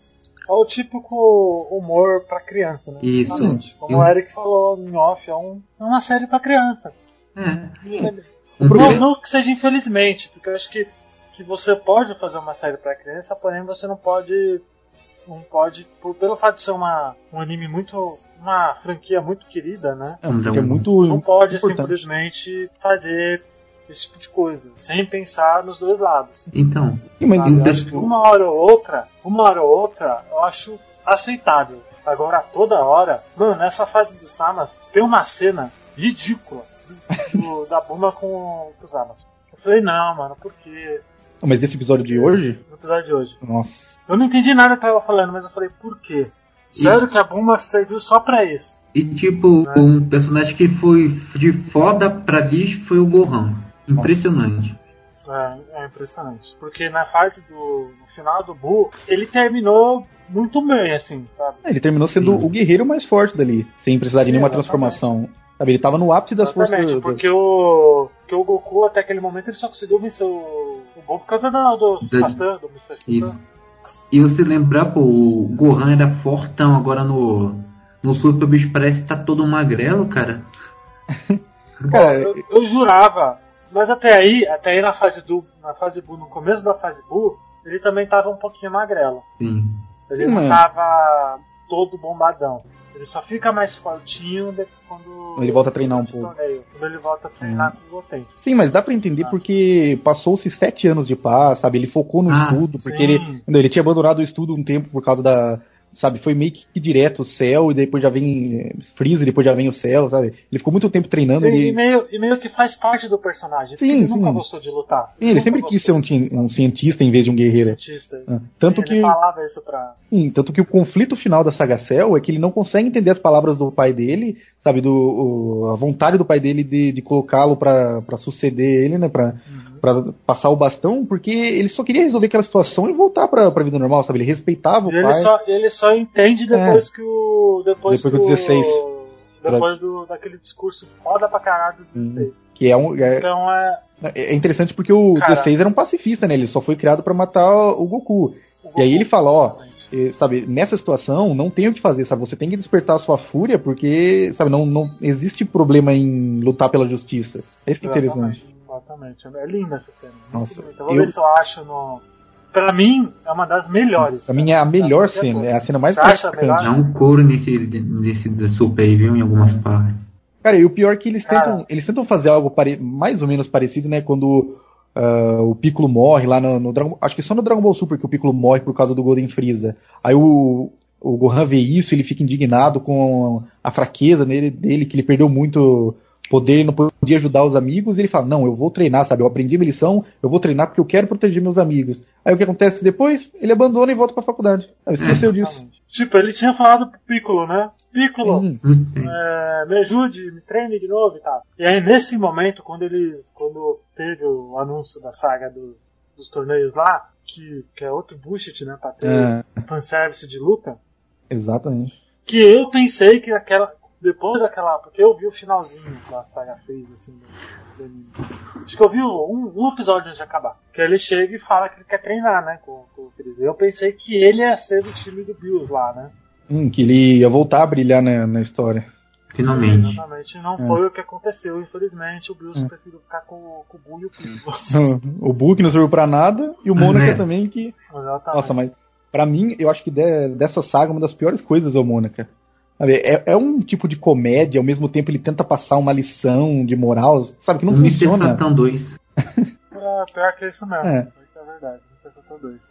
É o típico humor para criança, né? Isso. Como o Eric falou em off, é, um, é uma série para criança. É. Não, não que seja infelizmente, porque eu acho que, que você pode fazer uma série para criança, porém você não pode. Não pode, por, pelo fato de ser uma, um anime muito. uma franquia muito querida, né? É, é muito. Não pode importante. simplesmente fazer esse tipo de coisa, sem pensar nos dois lados. Então, mas uma hora ou outra, uma hora ou outra, eu acho aceitável. Agora toda hora, mano, nessa fase dos Samas tem uma cena ridícula do, da Buma com, com os Amas. Eu falei, não, mano, por quê? Mas esse episódio de hoje? No episódio de hoje. Nossa. Eu não entendi nada que ela falando, mas eu falei, por quê? Sério e... que a Buma serviu só pra isso? E tipo, né? um personagem que foi de foda pra lixo foi o Gohan. Impressionante. É, é impressionante. Porque na fase do. No final do Buu, ele terminou muito bem, assim, sabe? É, ele terminou sendo Sim. o guerreiro mais forte dali, sem precisar de nenhuma transformação. Sabe, ele tava no ápice das Exatamente, forças. Porque o, porque o Goku, até aquele momento, ele só conseguiu vencer o, o por causa do, do Satan, do Mr. Satan. Isso. E você lembrar, pô, o Gohan era fortão, agora no, no Super bicho parece que tá todo magrelo, cara. [LAUGHS] cara, eu, eu, jurava, mas até aí, até aí na fase do, na fase Buu, no começo da fase Buu, ele também tava um pouquinho magrelo. Sim. Ele Sim, não mano. tava todo bombadão. Ele só fica mais fortinho quando Ele volta a treinar um pouco. torneio, Quando ele volta a treinar com o Goten. Sim, mas dá pra entender Ah. porque passou-se sete anos de paz, sabe? Ele focou no Ah, estudo, porque sim. ele, ele tinha abandonado o estudo um tempo por causa da. Sabe, foi meio que direto o céu, e depois já vem eh, Freeza, e depois já vem o céu, sabe? Ele ficou muito tempo treinando. Sim, ele... e, meio, e meio que faz parte do personagem. Sim, ele sim. nunca gostou de lutar. Sim, ele nunca sempre quis ser um, um cientista em vez de um guerreiro. cientista. Ah, Sim, tanto ele que- falava isso pra. Sim, tanto que o conflito final da saga Cell é que ele não consegue entender as palavras do pai dele, sabe, do, o- a vontade do pai dele de, de colocá-lo pra suceder ele, né, pra, pra passar o bastão, porque ele só queria resolver aquela situação e voltar pra, pra vida normal, sabe, ele respeitava o ele pai. só, ele só entende depois que o. Depois, Depois que o 16. Depois do, daquele discurso foda pra caralho do 16. Que é um. É, Então é. é interessante porque o Cara. 16 era um pacifista, né? Ele só foi criado pra matar o Goku. o E aí ele fala, ó, Goku- sabe, nessa situação não tem o que fazer, sabe? Você tem que despertar a sua fúria, porque, sabe, não, não existe problema em lutar pela justiça. É isso que é interessante. Exatamente. É linda essa cena. Nossa. Eu vou eu- ver se eu acho no. Pra mim, é uma das melhores. Pra mim é a melhor Da cena, é a cena mais marcante. Dá um couro nesse, nesse super aí, viu? Em algumas partes. Cara, e o pior é que eles Cara. tentam, eles tentam fazer algo pare- mais ou menos parecido, né? Quando ah, o Piccolo morre lá no, no Dragon Acho que só no Dragon Ball Super que o Piccolo morre por causa do Golden Freeza. Aí o, o Gohan vê isso, ele fica indignado com a fraqueza nele, dele, que ele perdeu muito poder, ele não podia ajudar os amigos, e ele fala, não, eu vou treinar, sabe? Eu aprendi minha lição, eu vou treinar porque eu quero proteger meus amigos. Aí o que acontece depois? Ele abandona e volta pra faculdade. Aí esqueceu disso. Exatamente. Tipo, ele tinha falado pro Piccolo, né? Piccolo, Sim. Hum, é. é, me ajude, me treine de novo e tal. E aí, nesse momento, quando eles. Quando teve o anúncio da saga dos, dos torneios lá, que, que é outro bullshit, né? Pra ter É, fanservice de luta, exatamente. que eu pensei que aquela. Depois daquela. Porque eu vi o finalzinho da saga fez, assim, do, do anime. Acho que eu vi um, um episódio antes de acabar. Que ele chega e fala que ele quer treinar, né? Com, com o Freeza. Eu pensei que ele ia ser do time do Bills lá, né? Hum, que ele ia voltar a brilhar na, na história. Finalmente. Exatamente. Não É. foi o que aconteceu, infelizmente. O Bills É. preferiu ficar com, o- com o Buu e o Piccolo. [LAUGHS] o Book não serviu pra nada e o Mônaca É. também que Exatamente. nossa mas pra mim eu acho que de- dessa saga uma das piores coisas é o Mônaca Sabe, é, é um tipo de comédia ao mesmo tempo ele tenta passar uma lição de moral sabe que não Mr. funciona Satan [LAUGHS] 2. É, pior que isso mesmo. É. É verdade.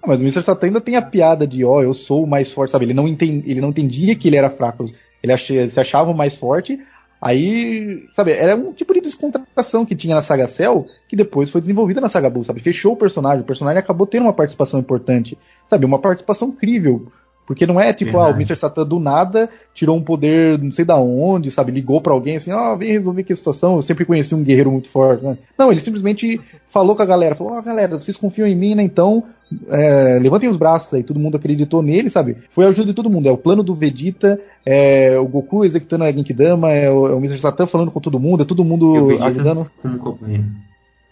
Ah, mas o Mr. Satan ainda tem a piada de ó eu sou o mais forte sabe ele não enten- ele não entendia que ele era fraco ele ach- se achava o mais forte Aí, sabe, era um tipo de descontração que tinha na saga Cell, que depois foi desenvolvida na saga Bull, sabe? Fechou o personagem, o personagem acabou tendo uma participação importante, sabe? Uma participação crível. Porque não é tipo, ah, o Verdade. Mr. Satan do nada tirou um poder não sei da onde, sabe? Ligou pra alguém assim, ó, vem resolver aqui a situação. Eu sempre conheci um guerreiro muito forte, né? Não, ele simplesmente falou com a galera, falou, ó, galera, vocês confiam em mim, né? Então, é, levantem os braços aí. Todo mundo acreditou nele, sabe? Foi a ajuda de todo mundo. É o plano do Vegeta, é o Goku executando a Genkidama, é o, é o Mr. Satan falando com todo mundo, é todo E o mundo ajudando. como.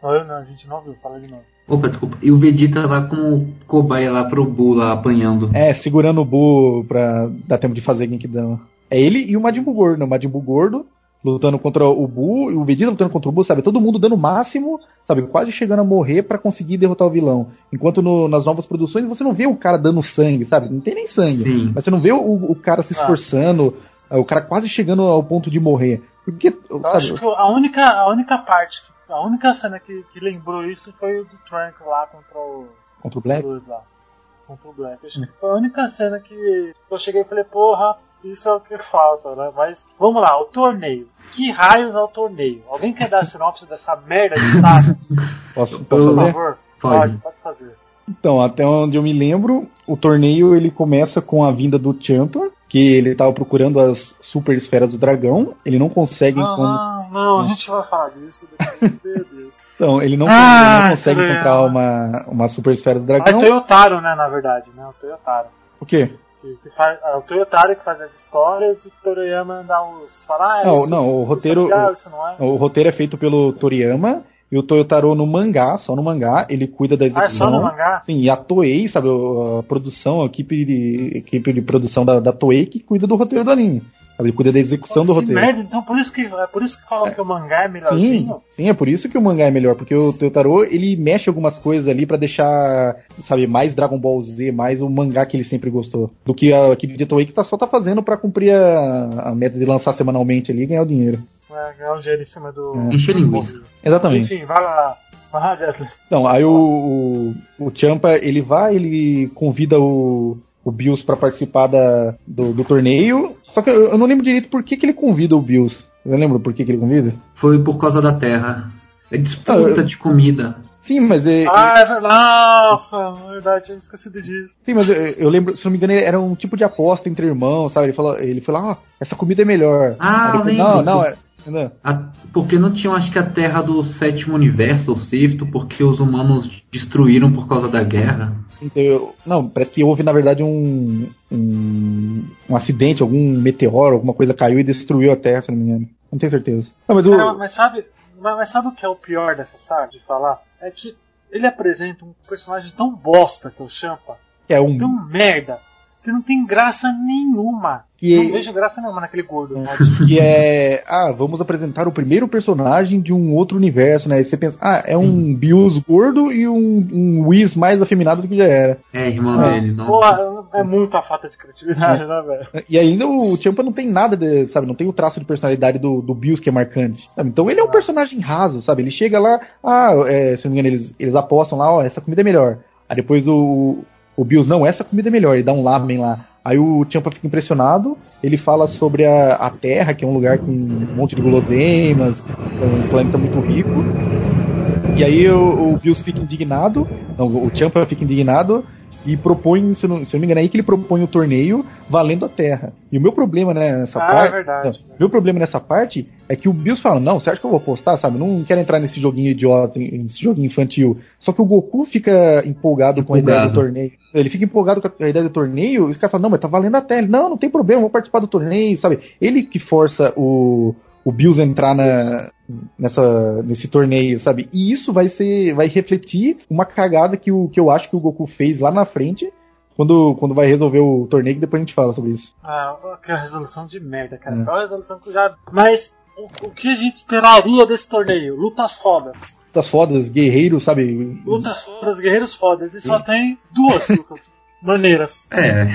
Olha, não, a gente não viu, fala de novo. Opa, desculpa. E o Vegeta lá como cobaia lá pro Buu lá apanhando. É, segurando o Buu pra dar tempo de fazer Genkidama. É ele e o Majin Buu gordo, né? O Majin Buu gordo lutando contra o Buu e o Vegeta lutando contra o Buu, sabe? Todo mundo dando o máximo, sabe? Quase chegando a morrer pra conseguir derrotar o vilão. Enquanto no- nas novas produções você não vê o cara dando sangue, sabe? Não tem nem sangue. Sim. Mas você não vê o, o cara se Ah. esforçando, o cara quase chegando ao ponto de morrer. Porque, Eu sabe? acho que a única, a única parte, que- a única cena que, que lembrou isso foi o do Trunk lá contra o Contra o Black? Lá. Contra o Black. Acho que foi a única cena que eu cheguei e falei, porra, isso é o que falta, né? Mas vamos lá, o torneio. Que raios é o torneio? Alguém quer dar a sinopse dessa merda de saga? [LAUGHS] Posso, posso Por favor? Pode. pode fazer. Então, até onde eu me lembro, o torneio ele começa com a vinda do Champion, que ele tava procurando as super esferas do dragão, ele não consegue Não, encontrar. não, não, a gente vai falar disso depois. Meu [LAUGHS] Deus. Então, ele não, Ah, ele não consegue que encontrar uma, uma super esfera do É o dragão. Toyotaro, né, na verdade, né? O Toyotaro. O quê? Que, que faz, é o Toyotaro que faz as histórias e o Toriyama dá os. Fala, ah, Não, isso, não, o isso roteiro- é legal, isso não é. O roteiro é feito pelo Toriyama e o Toyotaro no mangá, só no mangá, ele cuida da Ah, é execução. só no mangá? Sim, e a Toei, sabe, a produção, a equipe de, equipe de produção da, da Toei que cuida do roteiro do anime. Ele cuida da execução do que roteiro. merda, então por isso que, é por isso que falam que o mangá é Sim, melhorzinho. sim, é por isso que o mangá é melhor, porque o Totaro, ele mexe algumas coisas ali pra deixar, sabe, mais Dragon Ball Z, mais o mangá que ele sempre gostou, do que a equipe de Toei que tá, só tá fazendo pra cumprir a, a meta de lançar semanalmente ali e ganhar o dinheiro. É, ganhar um dinheiro em cima do. É. Encher linguiça. Exatamente. Enfim, vai lá. Vai lá, Jessley. Então, aí o, o, o Champa, ele vai, ele convida o, o Bills pra participar da, do, do torneio, só que eu, eu não lembro direito por que, que ele convida o Bills. Você lembra por que, que ele convida? Foi por causa da terra. É disputa Ah, eu- de comida. Sim, mas é, Ah, é. Nossa, na verdade, eu esqueci disso. Sim, mas eu, eu lembro, se não me engano, era um tipo de aposta entre irmãos, sabe? Ele falou, ele falou, ah, essa comida é melhor. Ah, eu não, lembro. não, é, não. A- porque não tinham, acho que a terra do sétimo universo, ou sexto, porque os humanos destruíram por causa da guerra. Então, eu- não, parece que houve, na verdade, um, um, um acidente, algum meteoro, alguma coisa caiu e destruiu a Terra, se não me engano. Não tenho certeza. Não, mas o, Cara, mas sabe, mas, mas sabe o que é o pior dessa saga de falar? É que ele apresenta um personagem tão bosta que é o Champa, é um, tão merda, que não tem graça nenhuma. Que- Não vejo graça nenhuma naquele gordo. né? que é, ah, vamos apresentar o primeiro personagem de um outro universo, né? Aí você pensa, ah, é um Bills gordo e um, um Whis mais afeminado do que já era. É, irmão Ah, dele, nossa. Porra, é muita falta de criatividade, né, velho? E ainda o Champa não tem nada, de, sabe? Não tem o traço de personalidade do, do Bills que é marcante. sabe? Então ele é um personagem raso, sabe? Ele chega lá, ah, é, se não me engano, eles, eles apostam lá, ó, essa comida é melhor. Aí depois o, o Bills, não, essa comida é melhor, ele dá um lamen lá. Aí o Champa fica impressionado, ele fala sobre a, a Terra, que é um lugar com um monte de guloseimas, um planeta muito rico. E aí o, o Bills fica indignado, não, o Champa fica indignado e propõe, se não, se não me engano, é aí que ele propõe o torneio valendo a Terra. E o meu problema né, nessa Ah, parte. é verdade. não, meu problema nessa parte é que o Bills fala, não, você acha que eu vou apostar, sabe? Não quero entrar nesse joguinho idiota, nesse joguinho infantil. Só que o Goku fica empolgado, com a ideia do Empolgado. torneio. Ele fica empolgado com a ideia do torneio, e os caras falam, não, mas tá valendo a Terra. Ele, não, não tem problema, vou participar do torneio, sabe? Ele que força o, o Bills entrar na, nessa, nesse torneio, sabe? E isso vai ser, vai refletir uma cagada que, o, que eu acho que o Goku fez lá na frente, quando, quando vai resolver o torneio, que depois a gente fala sobre isso. Ah, que resolução de merda, cara. É. Qual resolução que já. Mas o, o que a gente esperaria desse torneio? Lutas fodas. Das fodas, guerreiros, sabe? Lutas fodas, guerreiros fodas. E só tem duas lutas maneiras. É,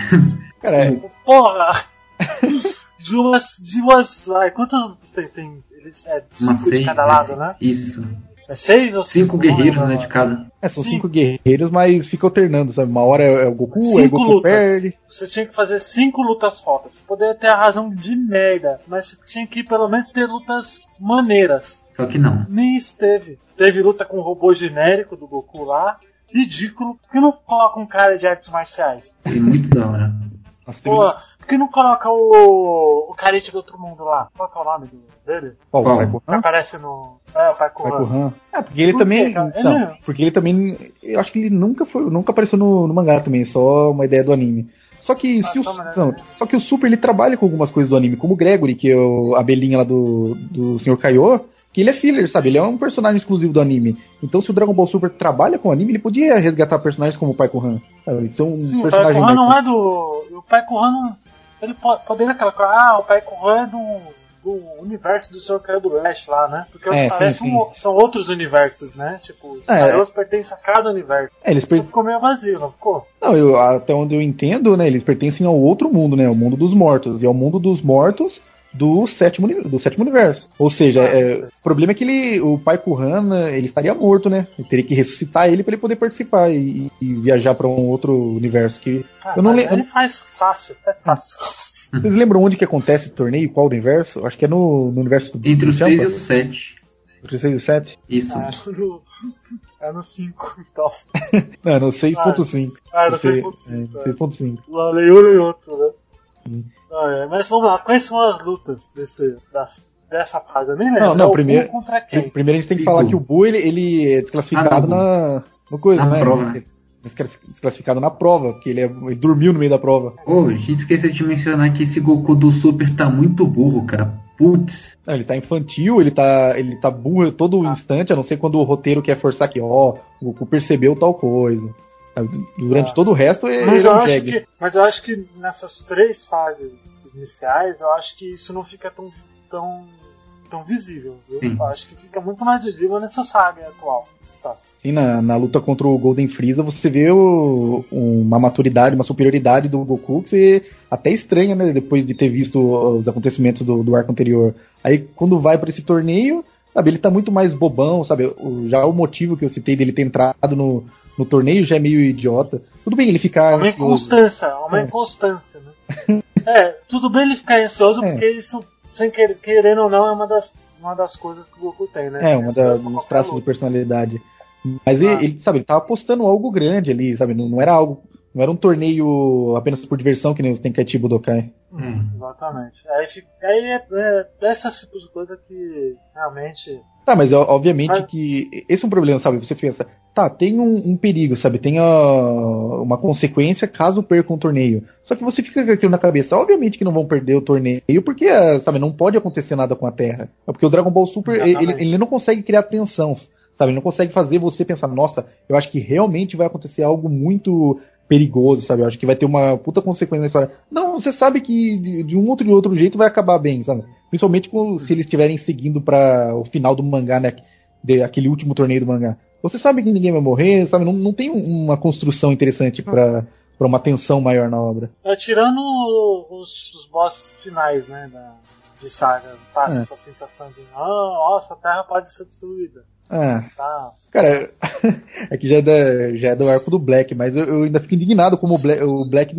Cara, é, Porra! [LAUGHS] De umas. De umas. Ai, quantas lutas tem? tem eles, é uma cinco de seis. cada lado, né? Isso. É seis ou Cinco Não guerreiros, né, de cada. é, são Sim. cinco guerreiros, mas fica alternando, sabe? Uma hora é o Goku, aí o Cinco Goku lutas. perde. Você tinha que fazer cinco lutas fodas. Você poderia ter a razão de merda, mas você tinha que pelo menos ter lutas maneiras. Só que não. Nem isso teve. Teve luta com o robô genérico do Goku lá. Ridículo. Por que não coloca um cara de artes marciais? E muito da hora. Nossa, Pô, que não coloca o. o carete do outro mundo lá? Qual que é o nome dele? Qual, Qual? Que Gohan? aparece no. É, o Pai. Gohan. É, porque ele Por também. cara? Então, Ele é- porque ele também. Eu acho que ele nunca foi, nunca apareceu no, no mangá também, só uma ideia do anime. Só que, se o, não, só que o Super ele trabalha com algumas coisas do anime, como o Gregory, que é o, a belinha lá do, do Sr. Kaiô, que ele é filler, sabe? Ele é um personagem exclusivo do anime. Então, se o Dragon Ball Super trabalha com o anime, ele podia resgatar personagens como o Pai. Sabe? São um Sim, o Pai personagem Gohan não é do. O Pai Gohan não. Ele pode, poderia aquela coisa. Ah, o Pai Gohan é do. do universo do Sr. Caio do Leste lá, né? Porque É, sim, parece sim. um- são outros universos, né? Tipo, os É. Kaiôs pertencem a cada universo. É, eles per... ficou meio vazio, não ficou? Não, eu, até onde eu entendo, né, eles pertencem ao outro mundo, né, o mundo dos mortos, e ao mundo dos mortos do sétimo, do sétimo universo. Ou seja, é, o problema é que ele, o pai Kuhan, ele estaria morto, né? Ele teria que ressuscitar ele para ele poder participar e, e viajar para um outro universo. Que Ah, eu não mas lembro. Ele faz fácil, faz fácil. Vocês lembram onde que acontece o torneio? Qual universo? Acho que é no, no universo do Entre o 6 e o 7. Entre o 6 e o 7? Isso. Ah, no, é no 5, então. [LAUGHS] Não, é no 6.5. Ah, é no Você- 6.5. é, 6.5. Lá nenhum e outro, né? Ah, é, mas vamos lá, quais são as lutas desse, das, dessa fase? Eu nem lembro. Não, não, É primeiro- contra quem? Primeiro a gente tem que Bigu. falar que o Bu ele, ele é desclassificado Ah, na no coisa, Na né? prova, né? Desclass- Desclassificado na prova, porque ele, é- ele dormiu no meio da prova. Ô, a gente esqueceu de mencionar que esse Goku do Super tá muito burro, cara. Putz. Não, ele tá infantil, ele tá, ele tá burro todo Ah. instante, a não ser quando o roteiro quer forçar que, ó, o Goku percebeu tal coisa. Durante ah. todo o resto é, mas ele é um jegue. Que, mas eu acho que nessas três fases iniciais, eu acho que isso não fica tão, tão, tão visível. Eu acho que fica muito mais visível nessa saga atual. Tá. Sim, na, na luta contra o Golden Freeza você vê o, uma maturidade, uma superioridade do Goku que você até estranha, né? Depois de ter visto os acontecimentos do, do arco anterior. Aí quando vai para esse torneio, sabe, ele tá muito mais bobão, sabe? O, já o motivo que eu citei dele ter entrado no, no torneio já é meio idiota. Tudo bem ele ficar. Uma inconstância, uma é. inconstância, né? [LAUGHS] é, tudo bem ele ficar ansioso, é. porque isso, sem querer, querendo ou não, é uma das, uma das coisas que o Goku tem, né? É, uma dos traços de personalidade. Mas ah. ele, ele, sabe, ele tava apostando algo grande ali, sabe? Não, não era algo não era um torneio apenas por diversão que nem os Tenkaichi Budokai. Hum. Exatamente. Aí, aí é, é essas tipos de coisa que realmente. Tá, mas obviamente mas... que esse é um problema, sabe? Você pensa, tá, tem um, um perigo, sabe? Tem uh, uma consequência caso perca um torneio. Só que você fica com aquilo na cabeça. Obviamente que não vão perder o torneio, porque, sabe, não pode acontecer nada com a Terra. É porque o Dragon Ball Super, ele, ele não consegue criar tensão sabe? Ele não consegue fazer você pensar, nossa, eu acho que realmente vai acontecer algo muito perigoso, sabe? Eu acho que vai ter uma puta consequência na história. Não, você sabe que de, de um outro e outro jeito vai acabar bem, sabe? Principalmente com, se eles estiverem seguindo para o final do mangá, né? De, aquele último torneio do mangá. Você sabe que ninguém vai morrer, sabe? Não, não tem uma construção interessante para para uma tensão maior na obra. É, tirando os, os bosses finais, né, da, de saga, passa é. essa sensação de, ah, nossa, a Terra pode ser destruída. Ah. Tá. Cara, [LAUGHS] é que já é, da, já é do arco do Black, mas eu, eu ainda fico indignado como o Black, o Black,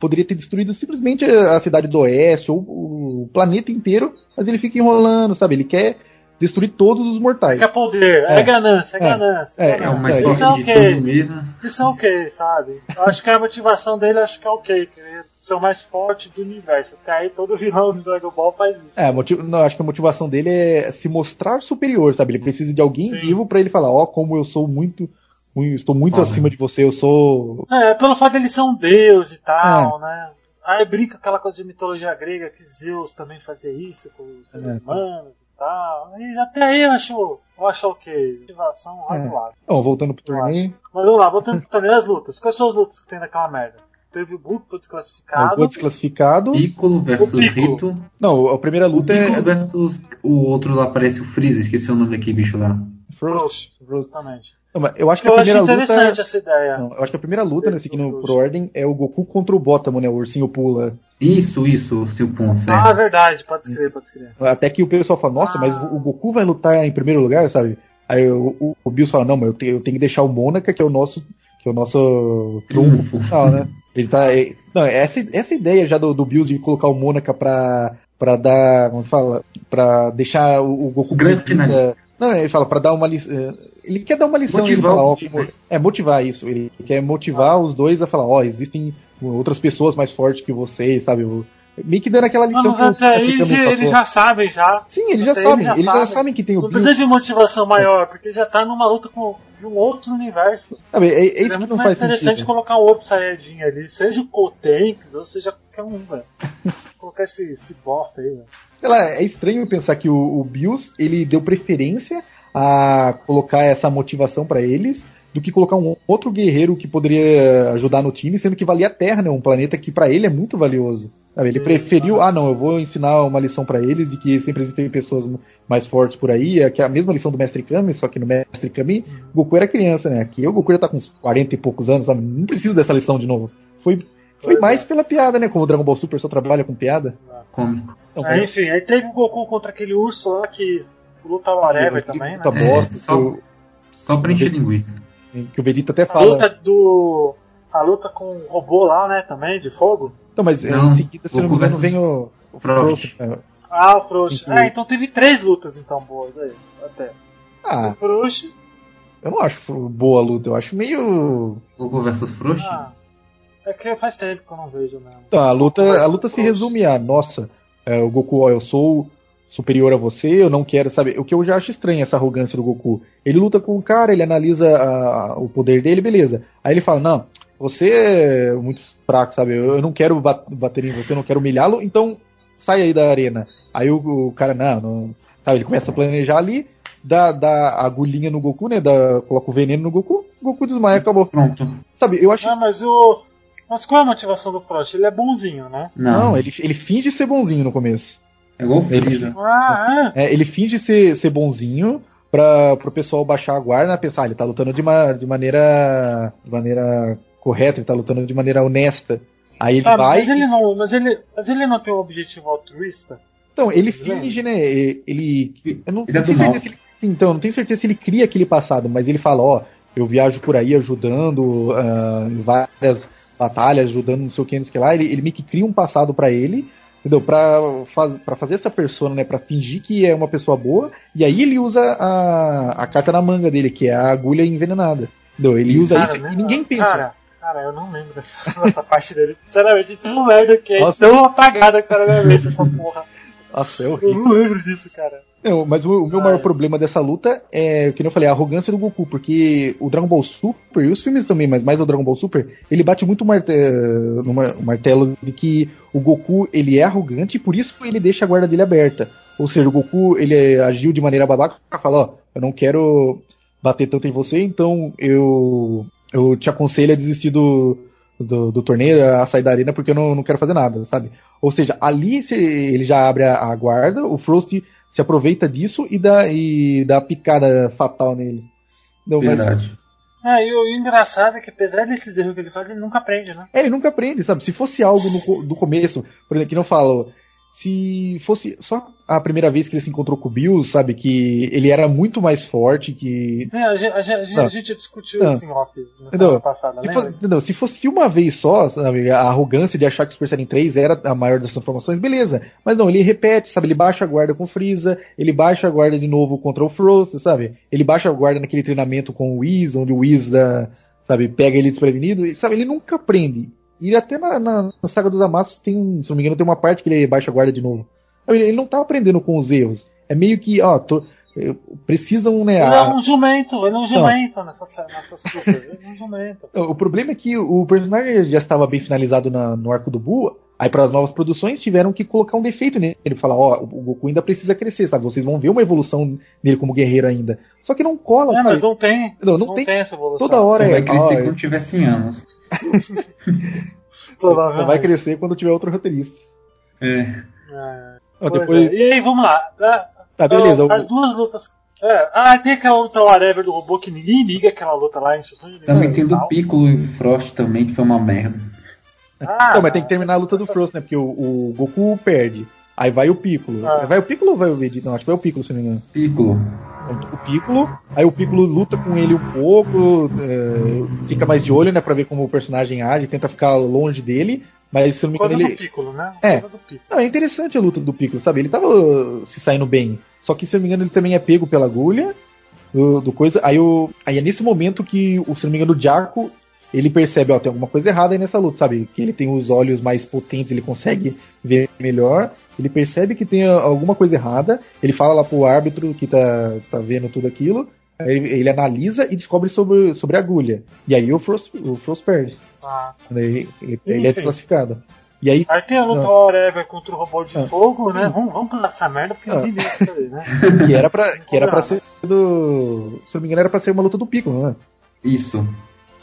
poderia ter destruído simplesmente a cidade do Oeste ou o planeta inteiro, mas ele fica enrolando, sabe? Ele quer destruir todos os mortais. Quer poder, é, é ganância, é, é ganância. É, é, uma isso é ok. Mesmo. Isso é ok, sabe? Eu acho que a motivação dele acho que é ok, querer ser o mais forte do universo. Até aí todo vilão do Dragon Ball faz isso. É, motiv... não, acho que a motivação dele é se mostrar superior, sabe? Ele precisa de alguém Sim. vivo para ele falar, ó, oh, como eu sou muito. Estou muito acima de você, eu sou. É, pelo fato dele ser um deus e tal, é. né? Aí brinca aquela coisa de mitologia grega que Zeus também fazia isso com os seres é, humanos e tal. E até aí eu acho, eu acho ok. Motivação razoável. É. Bom, voltando pro torneio. Mas vamos lá, voltando pro torneio das lutas. Quais são as lutas que tem naquela merda? Teve o Buko desclassificado. O desclassificado. Piccolo versus Rito. Não, a primeira luta o é. versus o outro lá parece o Freeza, esqueci o nome daquele bicho lá. Frost. Frost. Exatamente. eu acho que eu a primeira luta. interessante essa ideia. Não, eu acho que a primeira luta nesse aqui no Pro Ordem é o Goku contra o Botamo, né? O ursinho pula. Isso, isso, o Silpon, certo. Ah, verdade, pode escrever, pode escrever. Até que o pessoal fala, nossa, ah. mas o Goku vai lutar em primeiro lugar, sabe? Aí o, o, o Bills fala, não, mas eu tenho, eu tenho que deixar o Mônaca, que é o nosso, que é o nosso trunfo, né? [LAUGHS] Ele tá. Não, essa, essa ideia já do, do Bills de colocar o Mônaca pra, pra dar. Como fala? Pra deixar o, o Goku. Grande né? Não, ele fala pra dar uma lição. Eh, ele quer dar uma lição motivar fala, ó, como, é motivar isso. Ele quer motivar os dois a falar, ó, oh, existem outras pessoas mais fortes que vocês, sabe? Meio que dando aquela lição não, que até eles, eles já sabem já. Sim, eles já sabem. Eles já, eles já sabem que tem o Não precisa de motivação maior, porque já tá numa luta com um outro universo. Ah, é, é, isso é que não faz sentido. É interessante colocar um outro Saiyajin ali, seja o Kotenks ou seja qualquer um, velho. [LAUGHS] colocar esse, esse bosta aí, velho. Sei lá, é estranho pensar que o, o Bills, ele deu preferência a colocar essa motivação para eles do que colocar um outro guerreiro que poderia ajudar no time, sendo que valia a Terra, né? Um planeta que para ele é muito valioso. Sabe? Ele Sim, preferiu, ah não, eu vou ensinar uma lição para eles de que sempre existem pessoas mais fortes por aí, é que é a mesma lição do Mestre Kami, só que no Mestre Kami, o Goku era criança, né? Aqui o Goku já tá com uns 40 e poucos anos, sabe? Não precisa dessa lição de novo. Foi, foi mais pela piada, né? Como o Dragon Ball Super só trabalha com piada. Cômico. Então, aí, enfim, aí teve o Goku contra aquele urso lá que luta whatever também, né? Luta bosta. É, só, só pra encher linguiça. Que o Vegeta até fala. A luta do. A luta com o robô lá, né, também, de fogo. Então, mas não, em seguida, se não me engano, vem o. o Frost. Frost. Ah, o Frost. Ah, então teve três lutas então boas aí, até. Ah. O Frost. Eu não acho boa a luta, eu acho meio. Goku versus Frost? Ah, é que faz tempo que eu não vejo mesmo. Então, a luta, a luta se resume a, nossa, é, o Goku, ó, eu sou superior a você, eu não quero, saber. O que eu já acho estranho essa arrogância do Goku. Ele luta com o cara, ele analisa a, o poder dele, beleza. Aí ele fala, não, você é muito fraco, sabe? Eu, eu não quero bater em você, eu não quero humilhá-lo, então sai aí da arena. Aí o, o cara, não, não, sabe, ele começa a planejar ali, dá, dá a agulhinha no Goku, né? Dá, coloca o veneno no Goku, Goku desmaia, acabou. Pronto. Sabe, eu acho. Ah, mas o. Mas qual é a motivação do Frost? Ele é bonzinho, né? Não, Não, ele, ele finge ser bonzinho no começo. é igual o Freeza. Ah, é. É, ele finge ser, ser bonzinho pra, pro pessoal baixar a guarda e pensar, ah, ele tá lutando de, ma, de maneira. de maneira correta, ele tá lutando de maneira honesta. Aí ele Tá, vai. mas, ele não, mas, ele, mas ele não tem um objetivo altruísta? Então, ele finge, né? Ele. Eu não, Ele é não tenho certeza se ele. Sim, então, eu não tenho certeza se ele cria aquele passado, mas ele fala, ó, eu viajo por aí ajudando ah, em várias batalhas, ajudando não sei o que, não sei o que lá. Ele, ele meio que cria um passado pra ele, entendeu? Pra, faz, pra fazer essa persona, né? Pra fingir que é uma pessoa boa, e aí ele usa a, a carta na manga dele, que é a agulha envenenada. Entendeu? Ele usa Cara, isso né? e ninguém pensa. Cara, cara, eu não lembro dessa, [LAUGHS] dessa parte dele. Sinceramente, é um merda que é Nossa. tão apagada cara na minha mente essa porra. Nossa, é Eu horrível. não lembro disso, cara. Não, mas o, o meu Ah, maior é. problema dessa luta é, que eu falei, a arrogância do Goku, porque o Dragon Ball Super, e os filmes também, mas mais o Dragon Ball Super, ele bate muito o marte- no martelo de que o Goku, ele é arrogante e por isso ele deixa a guarda dele aberta. Ou seja, o Goku, ele agiu de maneira babaca, fala, ó, eu não quero bater tanto em você, então eu, eu te aconselho a desistir do, do, do torneio, a sair da arena, porque eu não, não quero fazer nada, sabe? Ou seja, ali se- ele já abre a, a guarda, o Frost se aproveita disso e dá, e dá a picada fatal nele. Não, mas, Verdade. É, e o, e o engraçado é que apesar desses erros que ele faz, ele nunca aprende, né? é, ele nunca aprende, sabe? Se fosse algo no, do começo, por exemplo, que não falo, se fosse só a primeira vez que ele se encontrou com o Bill, sabe? Que ele era muito mais forte, que Sim, a gente, a gente- a gente- Não. a gente discutiu Não. isso em off na Entendeu? semana passada, Se fosse? Se fosse uma vez só, sabe, a arrogância de achar que o Super Saiyan 3 era a maior das transformações, beleza. Mas não, ele repete, sabe? Ele baixa a guarda com o Freeza, ele baixa a guarda de novo contra o Frost, sabe? Ele baixa a guarda naquele treinamento com o Whis, onde o Whis dá, sabe, pega ele desprevenido, e, sabe? Ele nunca aprende. E até na, na, na saga dos Amassos tem, se não me engano, tem uma parte que ele baixa a guarda de novo. Ele, ele não tá aprendendo com os erros. É meio que, ó, tô- precisam, né? Ele é a- um jumento, ele é um jumento nessa, nessa super. Ele é um jumento. [LAUGHS] O problema é que o personagem já estava bem finalizado na- no arco do Buu, aí para as novas produções tiveram que colocar um defeito nele, falar, ó, o Goku ainda precisa crescer, sabe? Vocês vão ver uma evolução dele como guerreiro ainda. Só que não cola, É, sabe? mas não tem. Não, Não, não tem, tem. essa evolução. Toda hora Só é, vai crescer ó, quando tiver 100 anos. só Provavelmente. vai crescer quando tiver outro roteirista. É. É. Depois, é. E aí, vamos lá. Ah, tá, beleza. ah, As duas lutas. É. Ah, tem aquela luta whatever do robô que ninguém liga aquela luta lá em instrução de Também tem do. Piccolo e Frost também, que foi uma merda. Ah, Então, mas tem que terminar a luta do Frost, né? Porque o, o Goku perde. Aí vai o Piccolo. Ah. Vai o Piccolo ou vai o Vegeta? Não, acho que vai o Piccolo, se não me engano. Piccolo. o Piccolo, aí o Piccolo luta com ele um pouco, é, fica mais de olho, né, pra ver como o personagem age, tenta ficar longe dele, mas se eu não me engano do ele... Piccolo, né? É. Coisa do Piccolo. Não, é interessante a luta do Piccolo, sabe, ele tava uh, se saindo bem, só que se não me engano ele também é pego pela agulha, do, do coisa, aí, o, aí é nesse momento que, o, se não me engano, o Jaco, ele percebe, ó, tem alguma coisa errada aí nessa luta, sabe, que ele tem os olhos mais potentes, ele consegue ver melhor, ele percebe que tem a- alguma coisa errada, ele fala lá pro árbitro que tá, tá vendo tudo aquilo, aí ele, ele analisa e descobre sobre, sobre a agulha. E aí o Frost, o Frost perde. Ah. Ele, ele, ele é desclassificado. E aí, Aí tem a luta whatever contra o robô de Ah. fogo, né? Vamos, vamos pular essa merda porque Ah. ninguém né? [LAUGHS] que era pra, que era pra ser do. Se eu não me engano, era pra ser uma luta do Piccolo, né? Isso.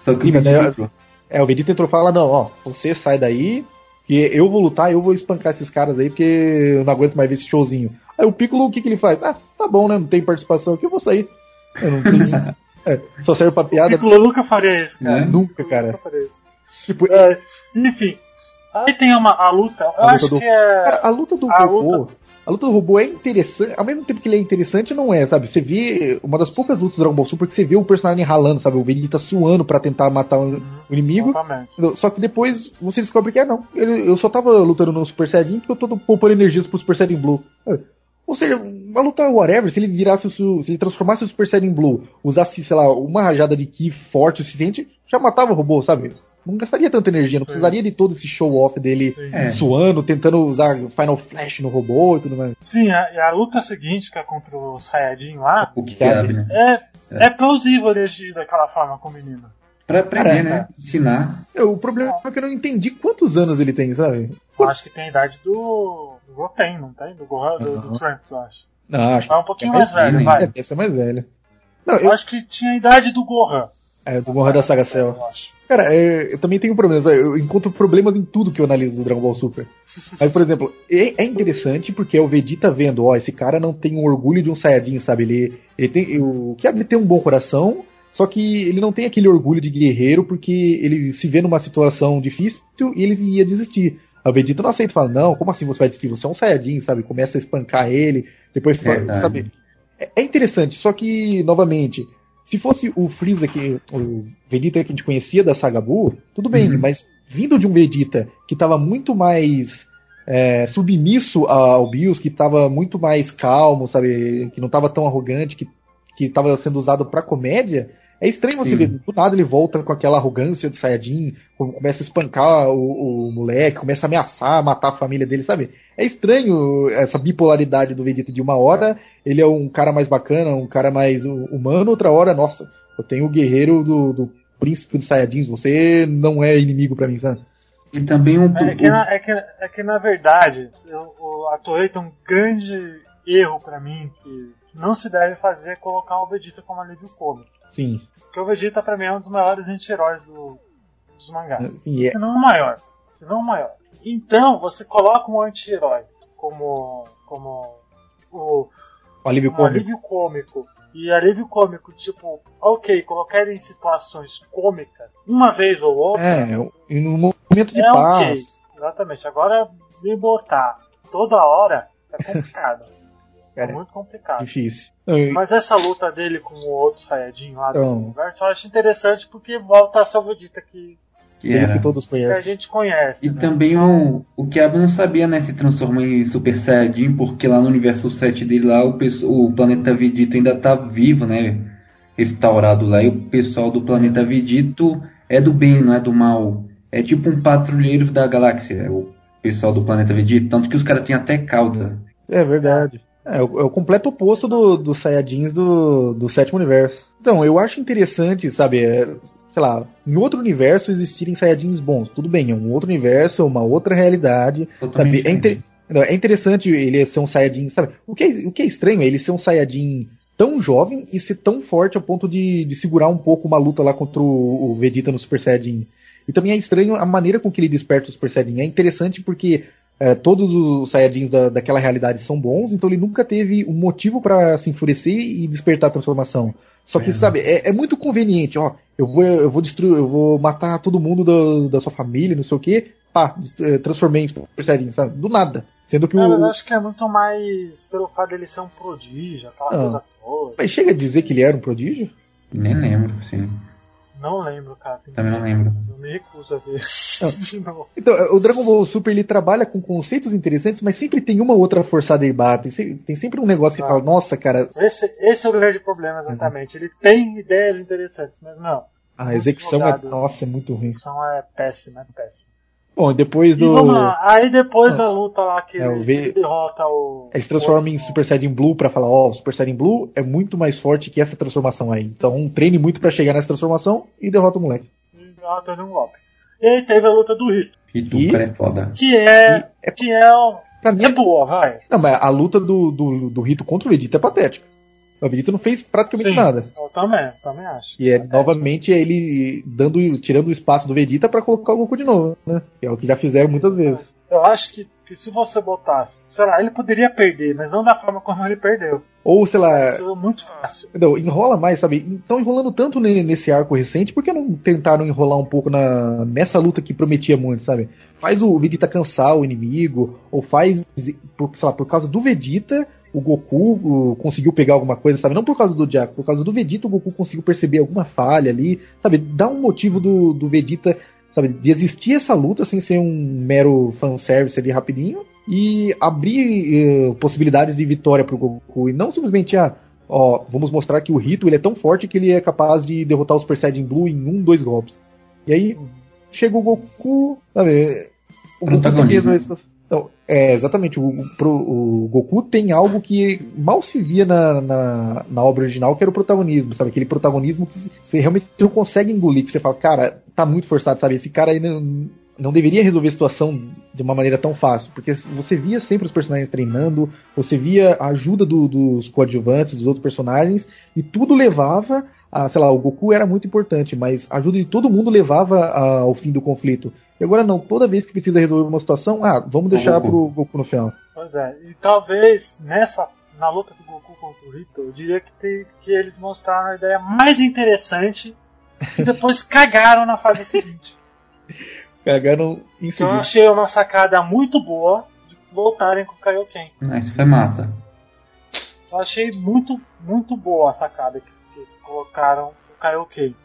Só que Sim, o mas daí- Piccolo- É, o Vegeta entrou e fala, não, ó, você sai daí, que eu vou lutar, eu vou espancar esses caras aí, porque eu não aguento mais ver esse showzinho. Aí o Piccolo, o que que ele faz? Ah, tá bom, né, não tem participação aqui, eu vou sair. Eu não tenho... [LAUGHS] é, só serve pra O piada, Piccolo nunca faria isso, cara. Né? nunca, cara. Nunca faria isso. Tipo, É, enfim. Aí tem uma, a luta, eu A luta acho do- que é. Cara, a luta do A robô. luta- A luta do robô é interessante, ao mesmo tempo que ele é interessante, não é, sabe? Você vê uma das poucas lutas do Dragon Ball Super que você vê o personagem ralando, sabe? O Vegeta suando pra tentar matar o o inimigo. Exatamente. Só que depois você descobre que é não. Ele- eu só tava lutando no Super Saiyajin porque eu tô poupando energias pro Super Saiyajin Blue. É. Ou seja, uma luta whatever, se ele virasse o se ele transformasse o Super Saiyajin Blue, usasse, sei lá, uma rajada de Ki forte o suficiente, já matava o robô, sabe? Não gastaria tanta energia, não precisaria de todo esse show off dele Sim. É. suando, tentando usar Final Flash no robô e tudo mais. Sim, a, e a luta seguinte, que é contra o Saiyajin lá, O que cabe, né? é, é plausível ele agir daquela forma com o menino. Pra aprender, Cara, né? Ensinar. É, O problema é que eu não entendi quantos anos ele tem, sabe? Eu acho que tem a idade do, do Goten, não tem? Do, Gohan, do, do Aham. Trunks, eu acho. Não, acho É um pouquinho é mais velho, velho vai. É, essa é mais velha. Não, Eu eu, acho que tinha a idade do Gohan. É, do Morra da Saga Cell. Eu. Cara, é, eu também tenho problemas. Eu encontro problemas em tudo que eu analiso do Dragon Ball Super. Mas, por exemplo, é, é interessante porque é o Vegeta vendo, ó, esse cara não tem um orgulho de um Saiyajin, sabe? Ele, ele tem. O que ele tem um bom coração, só que ele não tem aquele orgulho de guerreiro porque ele se vê numa situação difícil e ele ia desistir. A Vegeta não aceita, fala, não, como assim você vai desistir? Você é um Saiyajin, sabe? Começa a espancar ele, depois fala, Verdade. sabe? É, é interessante, só que, novamente, se fosse o Freeza que. o Vegeta que a gente conhecia da saga Buu, tudo bem, Uhum. mas vindo de um Vegeta que estava muito mais é, submisso ao Bills, que estava muito mais calmo, sabe? Que não estava tão arrogante, que, que estava sendo usado pra comédia. É estranho você Sim. ver, do nada ele volta com aquela arrogância do Saiyajin, com- começa a espancar o, o moleque, começa a ameaçar, matar a família dele, sabe? É estranho essa bipolaridade do Vegeta de uma hora, ele é um cara mais bacana, um cara mais hu- humano, outra hora, nossa, eu tenho o guerreiro do, do príncipe dos Saiyajins, você não é inimigo pra mim, sabe? E também um. É que, na, é, que, é que na verdade, eu- o, a Toei tem um grande erro pra mim que não se deve fazer é colocar o Vegeta como alívio cômico. Sim. Porque o Vegeta pra mim é um dos maiores anti-heróis do, dos mangás. E é, Se não o maior. Se não o maior. Então, você coloca um anti-herói como, como o, o alívio um cômico. alívio cômico. E alívio cômico, tipo, ok, colocar ele em situações cômicas, uma vez ou outra, É, e num momento de É paz. Exatamente. Agora me botar toda hora é complicado. [LAUGHS] é Cara, muito complicado. Difícil. É, Mas essa luta dele com o outro Saiyajin lá do Então. universo eu acho interessante porque volta a ser o Vegeta que, que era. que todos que a conhecem. gente conhece. E né? também o, o Kiaba não sabia, né, se transformar em Super Saiyajin, porque lá no universo 7 dele lá, o, pesso- o planeta Vegeta ainda tá vivo, né? Restaurado lá. E o pessoal do planeta Vegito é do bem, não é do mal. É tipo um patrulheiro da galáxia, o pessoal do planeta Vegeta. Tanto que os caras têm até cauda. É verdade. É, o, é o completo oposto do- dos Saiyajins do, do sétimo universo. Então, eu acho interessante, sabe, é, sei lá, em outro universo existirem Saiyajins bons. Tudo bem, é um outro universo, é uma outra realidade. Totalmente Sabe, é, inter- é interessante ele ser um Saiyajin, sabe? O que, é, o que é estranho é ele ser um Saiyajin tão jovem e ser tão forte ao ponto de, de segurar um pouco uma luta lá contra o, o Vegeta no Super Saiyajin. E também é estranho a maneira com que ele desperta o Super Saiyajin. É interessante porque é, todos os Saiyajins da, daquela realidade são bons, então ele nunca teve um motivo pra se enfurecer e despertar a transformação. Só que, É. sabe, é, é muito conveniente, ó. Eu vou, eu vou destruir, eu vou matar todo mundo da, da sua família, não sei o quê. Pá, eh, transformei em Super Saiyajin, sabe? Do nada. Sendo que Não, mas eu o. acho que é muito mais pelo fato dele ser um prodígio, aquela Ah. coisa toda. Mas chega a dizer que ele era um prodígio? Nem lembro, sim. Não lembro, cara. Também não lembro. mas Eu me recuso a ver. [LAUGHS] Então, o Dragon Ball Super ele trabalha com conceitos interessantes, mas sempre tem uma outra forçada e bate. Tem se- Tem sempre um negócio que fala, nossa, cara, Esse, esse é o grande problema, exatamente. Ele tem ideias interessantes, mas não. a execução é, nossa, é muito ruim. A execução é péssima, é péssima. Bom, e depois do. Aí depois da luta lá que É, o ele, V- ele derrota o. Eles transformam em o- Super Saiyajin Blue pra falar, ó, o Super Saiyajin Blue é muito mais forte que essa transformação aí. Então treine muito pra chegar nessa transformação e derrota o moleque. e derrota um golpe. E aí teve a luta do Rito, E tu, E- cara, é foda. que é. É- Que é o. Pra mim, É boa, vai. não, mas a luta do, do, do Rito contra o Vegeta é patética. O Vegeta não fez praticamente Sim. nada. Eu também, também acho. E é novamente é ele dando, tirando o espaço do Vegeta pra colocar o Goku de novo, né? Que é o que já fizeram muitas vezes. Eu acho que, que se você botasse, sei lá, ele poderia perder, mas não da forma como ele perdeu. Ou, sei lá, Isso é muito fácil. Não, enrola mais, sabe? Estão enrolando tanto ne- nesse arco recente, por que não tentaram enrolar um pouco na, nessa luta que prometia muito, sabe? Faz o Vegeta cansar o inimigo, ou faz, por, sei lá, por causa do Vegeta, o Goku conseguiu pegar alguma coisa, sabe? Não por causa do Jack, por causa do Vegeta, o Goku conseguiu perceber alguma falha ali, sabe? Dá um motivo do, do Vegeta, sabe? De existir essa luta sem ser um mero fanservice ali rapidinho e abrir eh, possibilidades de vitória pro Goku e não simplesmente, ah, ó, vamos mostrar que o Rito ele é tão forte que ele é capaz de derrotar o Super Saiyajin Blue em um, dois golpes. E aí chega o Goku, sabe? O Goku tem Não, é, exatamente. O, pro- o Goku tem algo que mal se via na, na, na obra original, que era o protagonismo, sabe? Aquele protagonismo que você realmente não consegue engolir, que você fala, cara, tá muito forçado, sabe? Esse cara aí não, não deveria resolver a situação de uma maneira tão fácil, porque você via sempre os personagens treinando, você via a ajuda do, dos coadjuvantes, dos outros personagens, e tudo levava a, sei lá, o Goku era muito importante, mas a ajuda de todo mundo levava a, ao fim do conflito. E agora não, toda vez que precisa resolver uma situação, ah, vamos deixar Goku. pro Goku no final. Pois é, e talvez nessa, na luta do Goku contra o Rito, eu diria que, tem, que eles mostraram a ideia mais interessante e [LAUGHS] depois cagaram na fase seguinte. Cagaram em seguida. Eu achei uma sacada muito boa de voltarem com o Kaioken. Isso foi massa. Eu achei muito, muito boa a sacada que colocaram o Kaioken.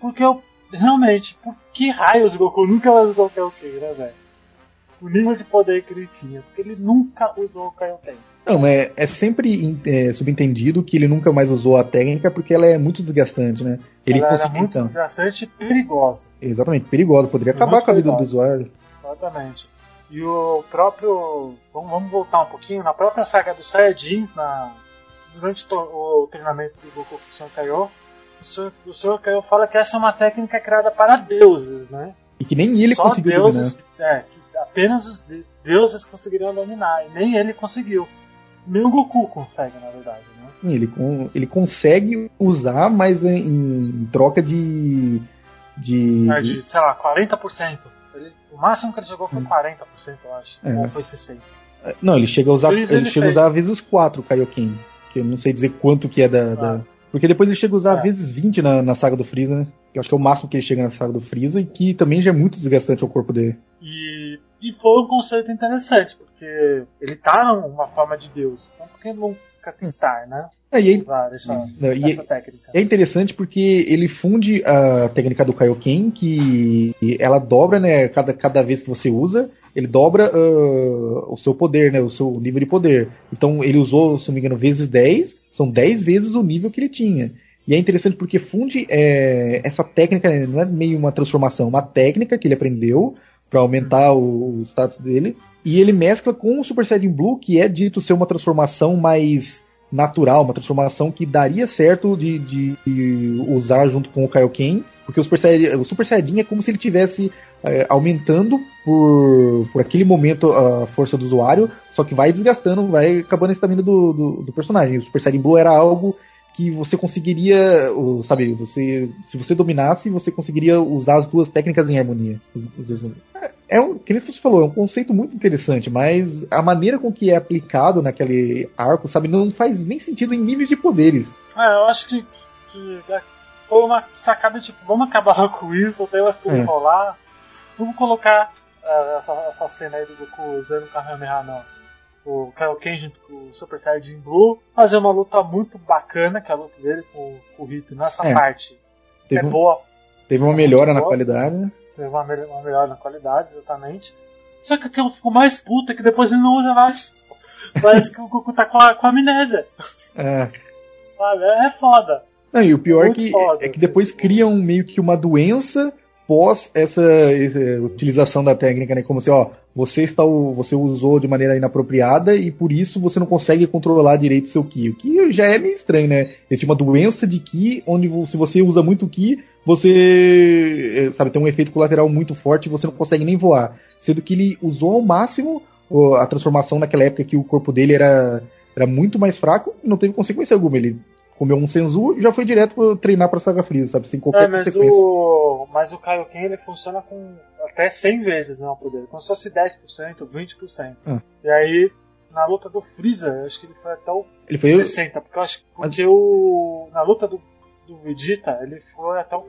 Porque eu, realmente, por que raios o Goku nunca mais usou o Kaioken, né, velho? O nível de poder que ele tinha. Porque ele nunca usou o Kaioken. Não, é, é sempre é, subentendido que ele nunca mais usou a técnica porque ela é muito desgastante, né? Ele ela era muito então. desgastante e perigosa. Exatamente, perigosa. Poderia acabar com a vida do usuário. Exatamente. E o próprio. Vamos, vamos voltar um pouquinho. Na própria saga dos Saiyajins, na, durante o treinamento do Goku com o Sr. Kaiô, o Sr. Kaiô fala que essa é uma técnica criada para deuses, né? E que nem ele Só conseguiu deuses, dominar. É, que apenas os deuses conseguiriam dominar. E nem ele conseguiu. Nem o Goku consegue, na verdade, né? Ele, ele consegue usar, mas em, em troca de. De... É, de, sei lá, 40%. Ele, o máximo que ele chegou foi 40%, hum. eu acho. É. Ou foi 60%. É, não, ele chega a usar, ele, ele chega a usar vezes 4 o Kaioken. Que eu não sei dizer quanto que é da. Ah. da... Porque depois ele chega a usar é. vezes 20 na, na saga do Freeza, né? Que eu acho que é o máximo que ele chega na saga do Freeza e que também já é muito desgastante ao corpo dele. E e foi um conceito interessante, porque ele tá numa forma de Deus. Então por que nunca tentar, né? É, e, é, essa, não, e é, é interessante porque ele funde a técnica do Kaioken, que ela dobra, né, cada, cada vez que você usa, ele dobra uh, o seu poder, né, o seu nível de poder. Então ele usou, se não me engano, vezes 10, são 10 vezes o nível que ele tinha. E é interessante porque funde é, essa técnica, né, não é meio uma transformação, uma técnica que ele aprendeu para aumentar o, o, status dele. E ele mescla com o Super Saiyajin Blue, que é dito ser uma transformação mais natural, uma transformação que daria certo de, de usar junto com o Kaioken, porque o Super Saiyajin, o Super Saiyajin é como se ele tivesse é, aumentando por, por aquele momento a força do usuário, só que vai desgastando, vai acabando a estamina do, do, do personagem. O Super Saiyajin Blue era algo que você conseguiria, sabe, você, se você dominasse, você conseguiria usar as duas técnicas em harmonia. É um, que você falou, é um conceito muito interessante, mas a maneira com que é aplicado naquele arco, sabe, não faz nem sentido em níveis de poderes. É, eu acho que, que foi uma sacada tipo, vamos acabar [LAUGHS] com isso, até o tudo é. rolar, vamos colocar uh, essa, essa, cena aí do Goku usando o Kamehameha não o Kyle Kenji com o Super Saiyajin Blue, fazer uma luta muito bacana, que é a luta dele com, com o Rito nessa é. parte. Teve é um, boa. Teve uma melhora na qualidade, né? Teve uma, uma melhora na qualidade, exatamente. Só que aquilo ficou mais puta que depois ele não usa mais. [LAUGHS] Parece que o Goku tá com, a, com a amnésia. É. Sabe? É foda. Não, e o pior é que, é que depois assim. criam meio que uma doença pós essa, essa, utilização da técnica, né? Como se, ó, você está você usou de maneira inapropriada e por isso você não consegue controlar direito seu ki. O que já é meio estranho, né? Existe uma doença de ki onde se você usa muito ki, você eh, sabe tem um efeito colateral muito forte e você não consegue nem voar. Sendo que ele usou ao máximo a transformação naquela época que o corpo dele era, era muito mais fraco e não teve consequência alguma. Ele comeu um Senzu e já foi direto pra treinar pra Saga Freeza, sabe? Sem qualquer é, mas consequência. O... Mas o Kaioken ele funciona com até 100 vezes né, o poder. Como se fosse 10%, 20%. Ah. E aí, na luta do Freeza, acho que ele foi até o ele foi 60%, porque eu acho porque mas... o. Na luta do, do Vegeta, ele foi até o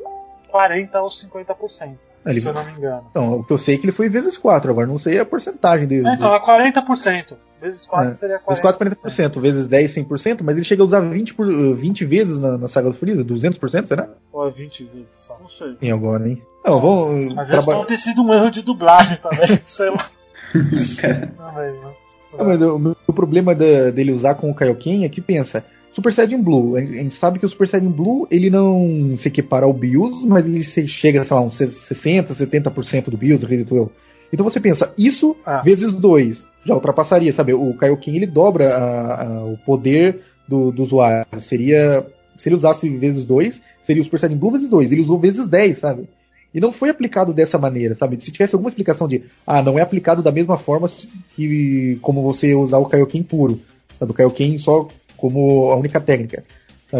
40% ou 50%. Ele... Se eu não me engano. Então, o que eu sei é que ele foi vezes 4, agora não sei a porcentagem dele. É, então, é 40%. Vezes 4 é. seria 40%. Vezes 4, 40%. Vezes 10, 100%, mas ele chega a usar 20, por, 20 vezes na, na saga do Freeza, 200%, será? Ou é 20 vezes só, não sei. Tem agora, hein? Não, vamos... Às vezes pode ter sido um erro de dublagem também, [LAUGHS] sei lá. [LAUGHS] não, mas, não. Não, mas o meu problema da, dele usar com o Kaioken é que pensa, Super Saiyajin Blue, a gente sabe que o Super Saiyajin Blue ele não se equipara ao BIOS, mas ele chega, sei lá, uns 60, 70% do BIOS, acredito eu. Então você pensa, isso ah. vezes 2 já ultrapassaria, sabe? O Kaioken ele dobra a, a, o poder do, do, usuário. Seria. Se ele usasse vezes 2, seria o Super Saiyajin Blue vezes 2. Ele usou vezes 10, sabe? E não foi aplicado dessa maneira, sabe? Se tivesse alguma explicação de, ah, não é aplicado da mesma forma que como você usar o Kaioken puro, sabe? O Kaioken só como a única técnica.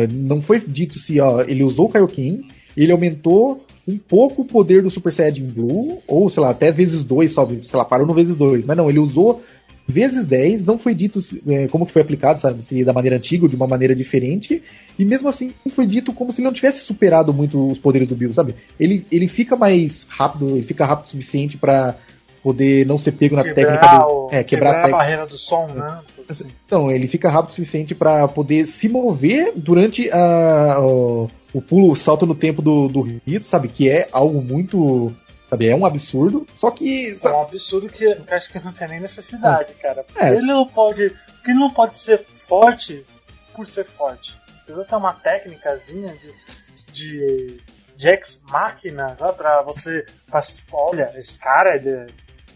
Não foi dito se, ó, ele usou o Kaioken, ele aumentou um pouco o poder do Super Saiyajin Blue, ou sei lá, até vezes dois, só, sei lá, parou no vezes dois. Mas não, ele usou vezes 10, não foi dito é, como que foi aplicado, sabe, se da maneira antiga ou de uma maneira diferente, e mesmo assim foi dito como se ele não tivesse superado muito os poderes do Bill, sabe? Ele, ele fica mais rápido, ele fica rápido o suficiente para poder não ser pego na Quebrar técnica do, é, quebrar quebrar, a barreira do som, né? Assim. Então, ele fica rápido o suficiente para poder se mover durante a, o, o pulo, o salto no tempo do, do Rito, sabe? Que é algo muito. Sabe, é um absurdo. Só que. É sabe, um absurdo que eu acho que não tinha nem necessidade, cara. Porque É. ele não pode. Porque ele não pode ser forte por ser forte. Precisa ter uma técnicazinha de. de. ex-máquina? Pra você. pra- olha, esse cara ele é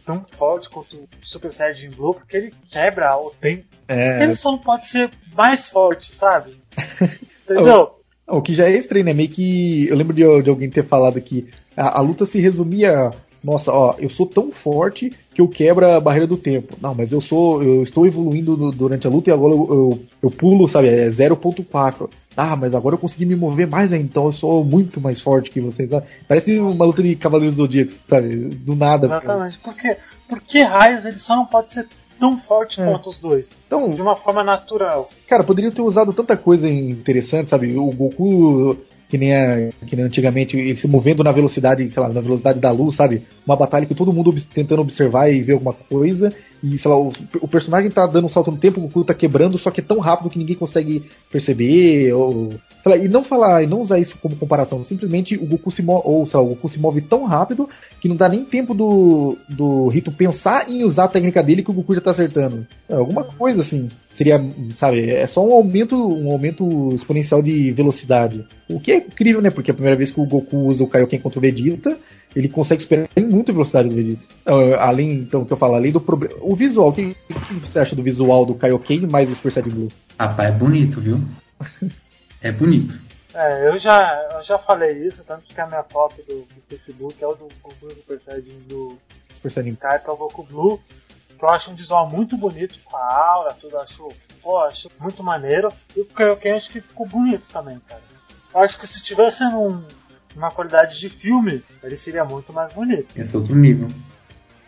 tão forte quanto o Super Saiyajin Blue porque ele quebra o tempo. é, Ele só não pode ser mais forte, sabe? [LAUGHS] Entendeu? O que já é estranho, né? Meio que. Eu lembro de, de alguém ter falado que a, a luta se resumia. Nossa, ó, eu sou tão forte que eu quebro a barreira do tempo. Não, mas eu sou. Eu estou evoluindo no- durante a luta e agora eu, eu, eu pulo, sabe? É 0.4. Ah, mas agora eu consegui me mover mais ainda, então eu sou muito mais forte que vocês. sabe? Parece uma luta de Cavaleiros do Zodíaco, sabe? Do nada. Exatamente. Porque, por que raios ele só não pode ser tão forte É. quanto os dois? Então, De uma forma natural. Cara, poderiam ter usado tanta coisa interessante, sabe? O Goku, que nem, a, que nem antigamente, ele se movendo na velocidade, sei lá, na velocidade da luz, sabe? Uma batalha que todo mundo tentando observar e ver alguma coisa. E, sei lá, o, o personagem tá dando um salto no tempo, o Goku tá quebrando, só que é tão rápido que ninguém consegue perceber, ou. Sei lá, e não falar, e não usar isso como comparação. Simplesmente o Goku se move, ou, sei lá, o Goku se move tão rápido que não dá nem tempo do, do Rito pensar em usar a técnica dele que o Goku já tá acertando. É, alguma coisa assim. Seria, sabe, é só um aumento, um aumento exponencial de velocidade. O que é incrível, né? Porque é a primeira vez que o Goku usa o Kaioken contra o Vegeta, ele consegue superar em muita velocidade do Vegeta. Ah, além, então, que eu falo, além do problema. O visual, o que, que você acha do visual do Kaioken mais do Super Saiyajin Blue? Rapaz, é bonito, viu? [LAUGHS] É bonito. É, eu já, eu já falei isso, tanto que a minha foto do, do Facebook é o do Goku Super Saiyajin do Super Saiyajin Skype, é o Goku Blue, que eu acho um visual muito bonito, com a aura, tudo, acho, pô, acho muito maneiro. E o Kaioken acho que ficou bonito também, cara. Eu acho que se tivesse num, uma qualidade de filme, ele seria muito mais bonito. Esse é outro nível.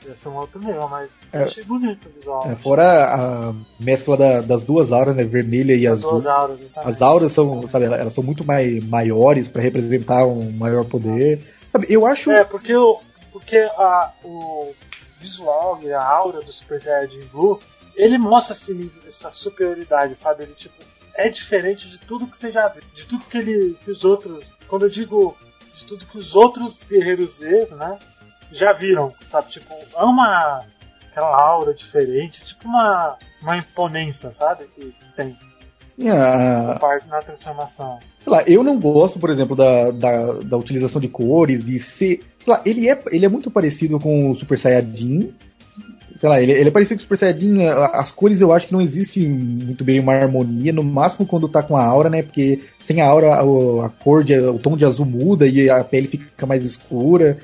Ia ser um outro nível, mas É. eu achei bonito o visual. É, fora a mescla da- das duas auras, né? Vermelha e As azul. auras. As auras são, sabe, elas são muito mai, maiores para representar um maior poder. Sabe, eu acho. É, porque, o, porque a, o visual e a aura do Super Saiyajin Blue, ele mostra esse nível, essa superioridade, sabe? Ele, tipo, é diferente de tudo que você já viu, de tudo que ele, que os outros, quando eu digo de tudo que os outros guerreiros Z, né, já viram, sabe? Tipo, é uma, aquela aura diferente, tipo uma, uma imponência, sabe? Que tem a- na parte na transformação. sei lá, eu não gosto, por exemplo, da, da, da utilização de cores, de ser. Sei lá, ele é, ele é muito parecido com o Super Saiyajin. Sei lá, ele, ele é parecido com o Super Saiyajin. a- As cores eu acho que não existe muito bem uma harmonia, no máximo quando tá com a aura, né? Porque sem a aura a, a cor, de, o tom de azul muda e a pele fica mais escura.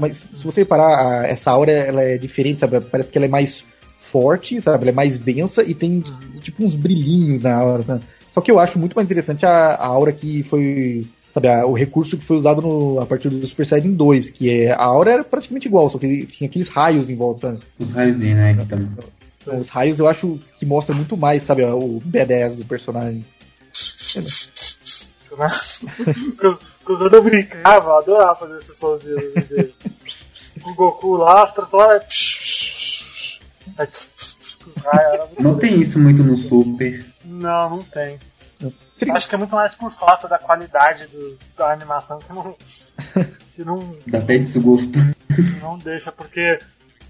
Mas se você reparar, a- essa aura ela é diferente, sabe? Parece que ela é mais forte, sabe? Ela é mais densa e tem tipo uns brilhinhos na aura, sabe? Só que eu acho muito mais interessante a, a aura que foi. Sabe, a- o recurso que foi usado no- a partir do Super Saiyajin 2, que é. A aura era praticamente igual, só que tinha aqueles raios em volta, sabe? Os raios dele, né? Que tam- Então, os raios eu acho que mostra muito mais, sabe, o B10 do personagem. Né? Quando eu brincava, eu adorava fazer esse somzinho dele. O Goku raios, era muito Não tem isso muito no Super. Não, não tem. Seria- Acho que é muito mais por falta da qualidade do- da animação que não, [LAUGHS] que não, Dá até desgosto. não deixa, porque,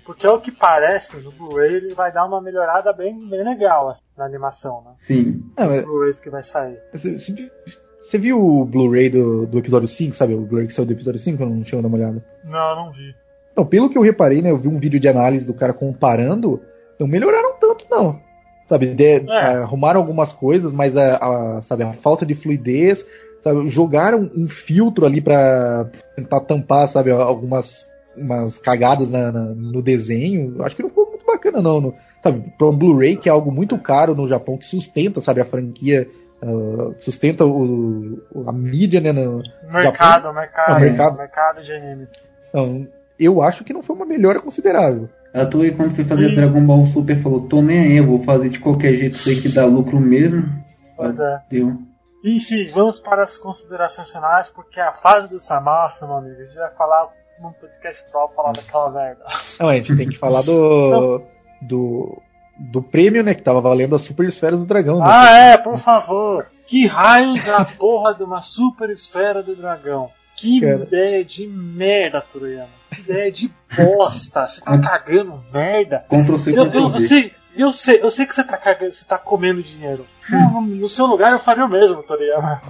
porque é o que parece, no Blu-ray ele vai dar uma melhorada bem, bem legal assim, na animação, né? Sim. Ah, Os mas Blu-rays que vai sair. você, viu o Blu-ray do, do episódio 5, sabe? O Blu-ray que saiu do episódio 5, eu não tinha dado uma olhada. Não, não vi. Então, pelo que eu reparei, né, eu vi um vídeo de análise do cara comparando, não melhoraram tanto, não. Sabe, de- É. arrumaram algumas coisas, mas a, a- sabe, a falta de fluidez, sabe, jogaram um filtro ali pra tentar tampar, sabe, algumas umas cagadas na, na, no desenho. Acho que não ficou muito bacana, não. No, sabe, pra um Blu-ray, que é algo muito caro no Japão, que sustenta, sabe, a franquia. Uh, sustenta o, a mídia, né? No mercado, Japão. mercado, é, mercado. mercado de animes. Então, eu acho que não foi uma melhora considerável. A Toei, quando foi fazer Sim. Dragon Ball Super, falou: tô nem aí, eu vou fazer de qualquer jeito, sei que dá lucro mesmo. Pois é. Deu. Enfim, vamos para as considerações finais, porque a fase do Samasa, meu amigo, a gente vai falar num podcast próprio falar daquela merda. Não, a gente tem que falar do. do. do prêmio, né? Que tava valendo a Super Esfera do Dragão. Né? Ah, é, por favor. Que raios da porra de uma Super Esfera do Dragão? Que Cara. ideia de merda, Toriyama. Que ideia de bosta. Você tá cagando merda. Ctrl C, eu, eu, você, eu sei, eu sei que você tá cagando, você tá comendo dinheiro. Não, no seu lugar eu faria o mesmo, Toriyama.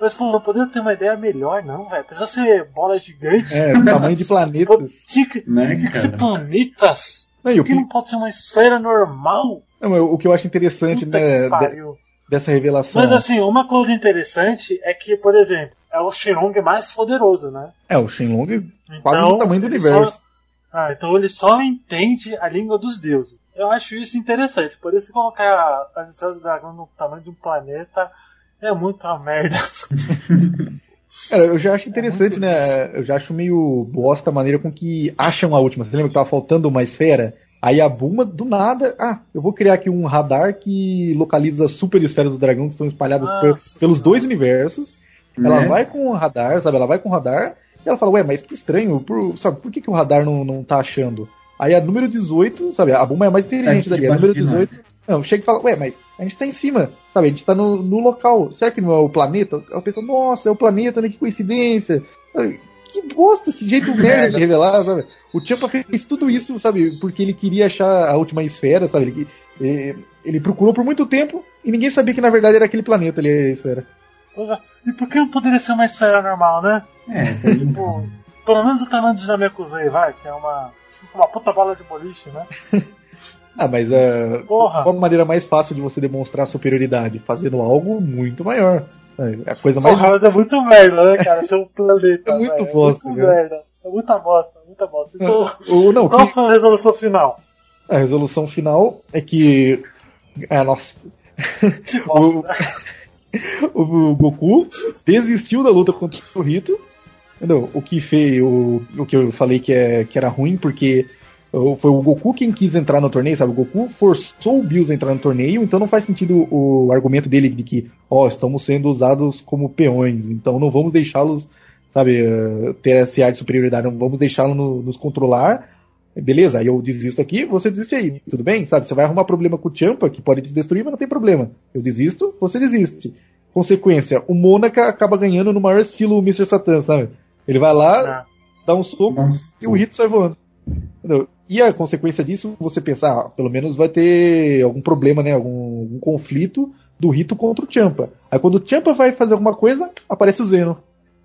Mas, pô, não poderia ter uma ideia melhor, não, velho. Precisa ser bola gigante. É, tamanho de planetas. [LAUGHS] Tinha que, né, tinha que ser planetas. Não, Por que, não pode ser uma esfera normal? Não, o que eu acho interessante, Puta né, dessa revelação. Mas assim, uma coisa interessante é que, por exemplo, é o Shenlong mais poderoso, né? É, o Shenlong então, quase do tamanho do universo. Só... Ah, então ele só entende a língua dos deuses. Eu acho isso interessante. Por isso colocar as estrelas do dragão no tamanho de um planeta é muita merda. [LAUGHS] Cara, eu já acho interessante, é né? Eu já acho meio bosta a maneira com que acham a última. Você lembra que tava faltando uma esfera? Aí a Buma, do nada, ah, eu vou criar aqui um radar que localiza as super esferas do dragão que estão espalhadas Nossa, pelos dois universos. Ela né? vai com o radar, sabe? Ela vai com o radar e ela fala, ué, mas que estranho, por, sabe, por que, que o radar não, não tá achando? Aí a número 18, sabe, a Buma é mais inteligente é, dali, a número 18, não, chega e fala, ué, mas a gente tá em cima, sabe? A gente tá no, no local. Será que não é o planeta? Ela pensa, nossa, é o planeta, né? Que coincidência. Que bosta, que jeito [LAUGHS] merda de revelar, sabe? O Champa fez tudo isso, sabe? Porque ele queria achar a última esfera, sabe? Ele, ele, ele procurou por muito tempo e ninguém sabia que na verdade era aquele planeta ali, a esfera. E por que não poderia ser uma esfera normal, né? É, tipo, pelo menos o tamanho de Namekusei, vai, que é uma, uma puta bola de boliche, né? [LAUGHS] Ah, mas uh, qual a maneira mais fácil de você demonstrar superioridade? Fazendo algo muito maior. É a coisa mais. Porra, mas é muito merda, né, cara? Ser um planeta. [LAUGHS] É muito bosta, é muito merda. É muita bosta, muita bosta. Então, o, não, qual que... foi a resolução final? A resolução final é que. É, nossa. [LAUGHS] Que bosta. o, o Goku desistiu da luta contra o Rito. Entendeu? O que fez. O, o que eu falei que, é, que era ruim, porque foi o Goku quem quis entrar no torneio, sabe? O Goku forçou o Bills a entrar no torneio, então não faz sentido o argumento dele de que, ó, oh, estamos sendo usados como peões, então não vamos deixá-los, sabe, eh, ter esse ar de superioridade, não vamos deixá-los no, nos controlar. Beleza, aí eu desisto aqui, você desiste aí, tudo bem? Sabe, você vai arrumar problema com o Champa, que pode te destruir, mas não tem problema. Eu desisto, você desiste. Consequência, o Mônaca acaba ganhando no maior estilo Mr. Satan, sabe? Ele vai lá, ah. dá um soco Nossa. e o Rito sai voando. Entendeu? E a consequência disso, você pensar, ah, pelo menos vai ter algum problema, né? Algum, algum, conflito do Rito contra o Champa. Aí quando o Champa vai fazer alguma coisa, aparece o Zeno.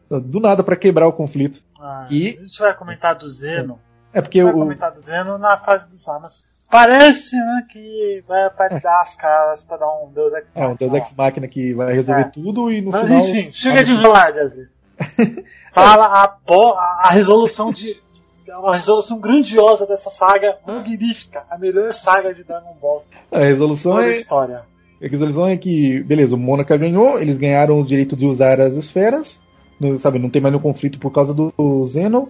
Do nada para quebrar o conflito. Ah, e... A gente vai comentar do Zeno. É porque vai o... comentar do Zeno na fase dos Samas. Parece, né, que vai aparecer as caras pra dar um Deus Ex Machina. É, um Deus Ex Machina que vai resolver é. tudo e no Mas, final... Mas enfim, chega de enrolar, Wesley. [LAUGHS] Fala a, a resolução de é uma resolução grandiosa dessa saga, magnífica, a melhor saga de Dragon Ball. A resolução é. história. A resolução é que, beleza, o Mônaca ganhou, eles ganharam o direito de usar as esferas, não, sabe, não tem mais nenhum conflito por causa do Zeno.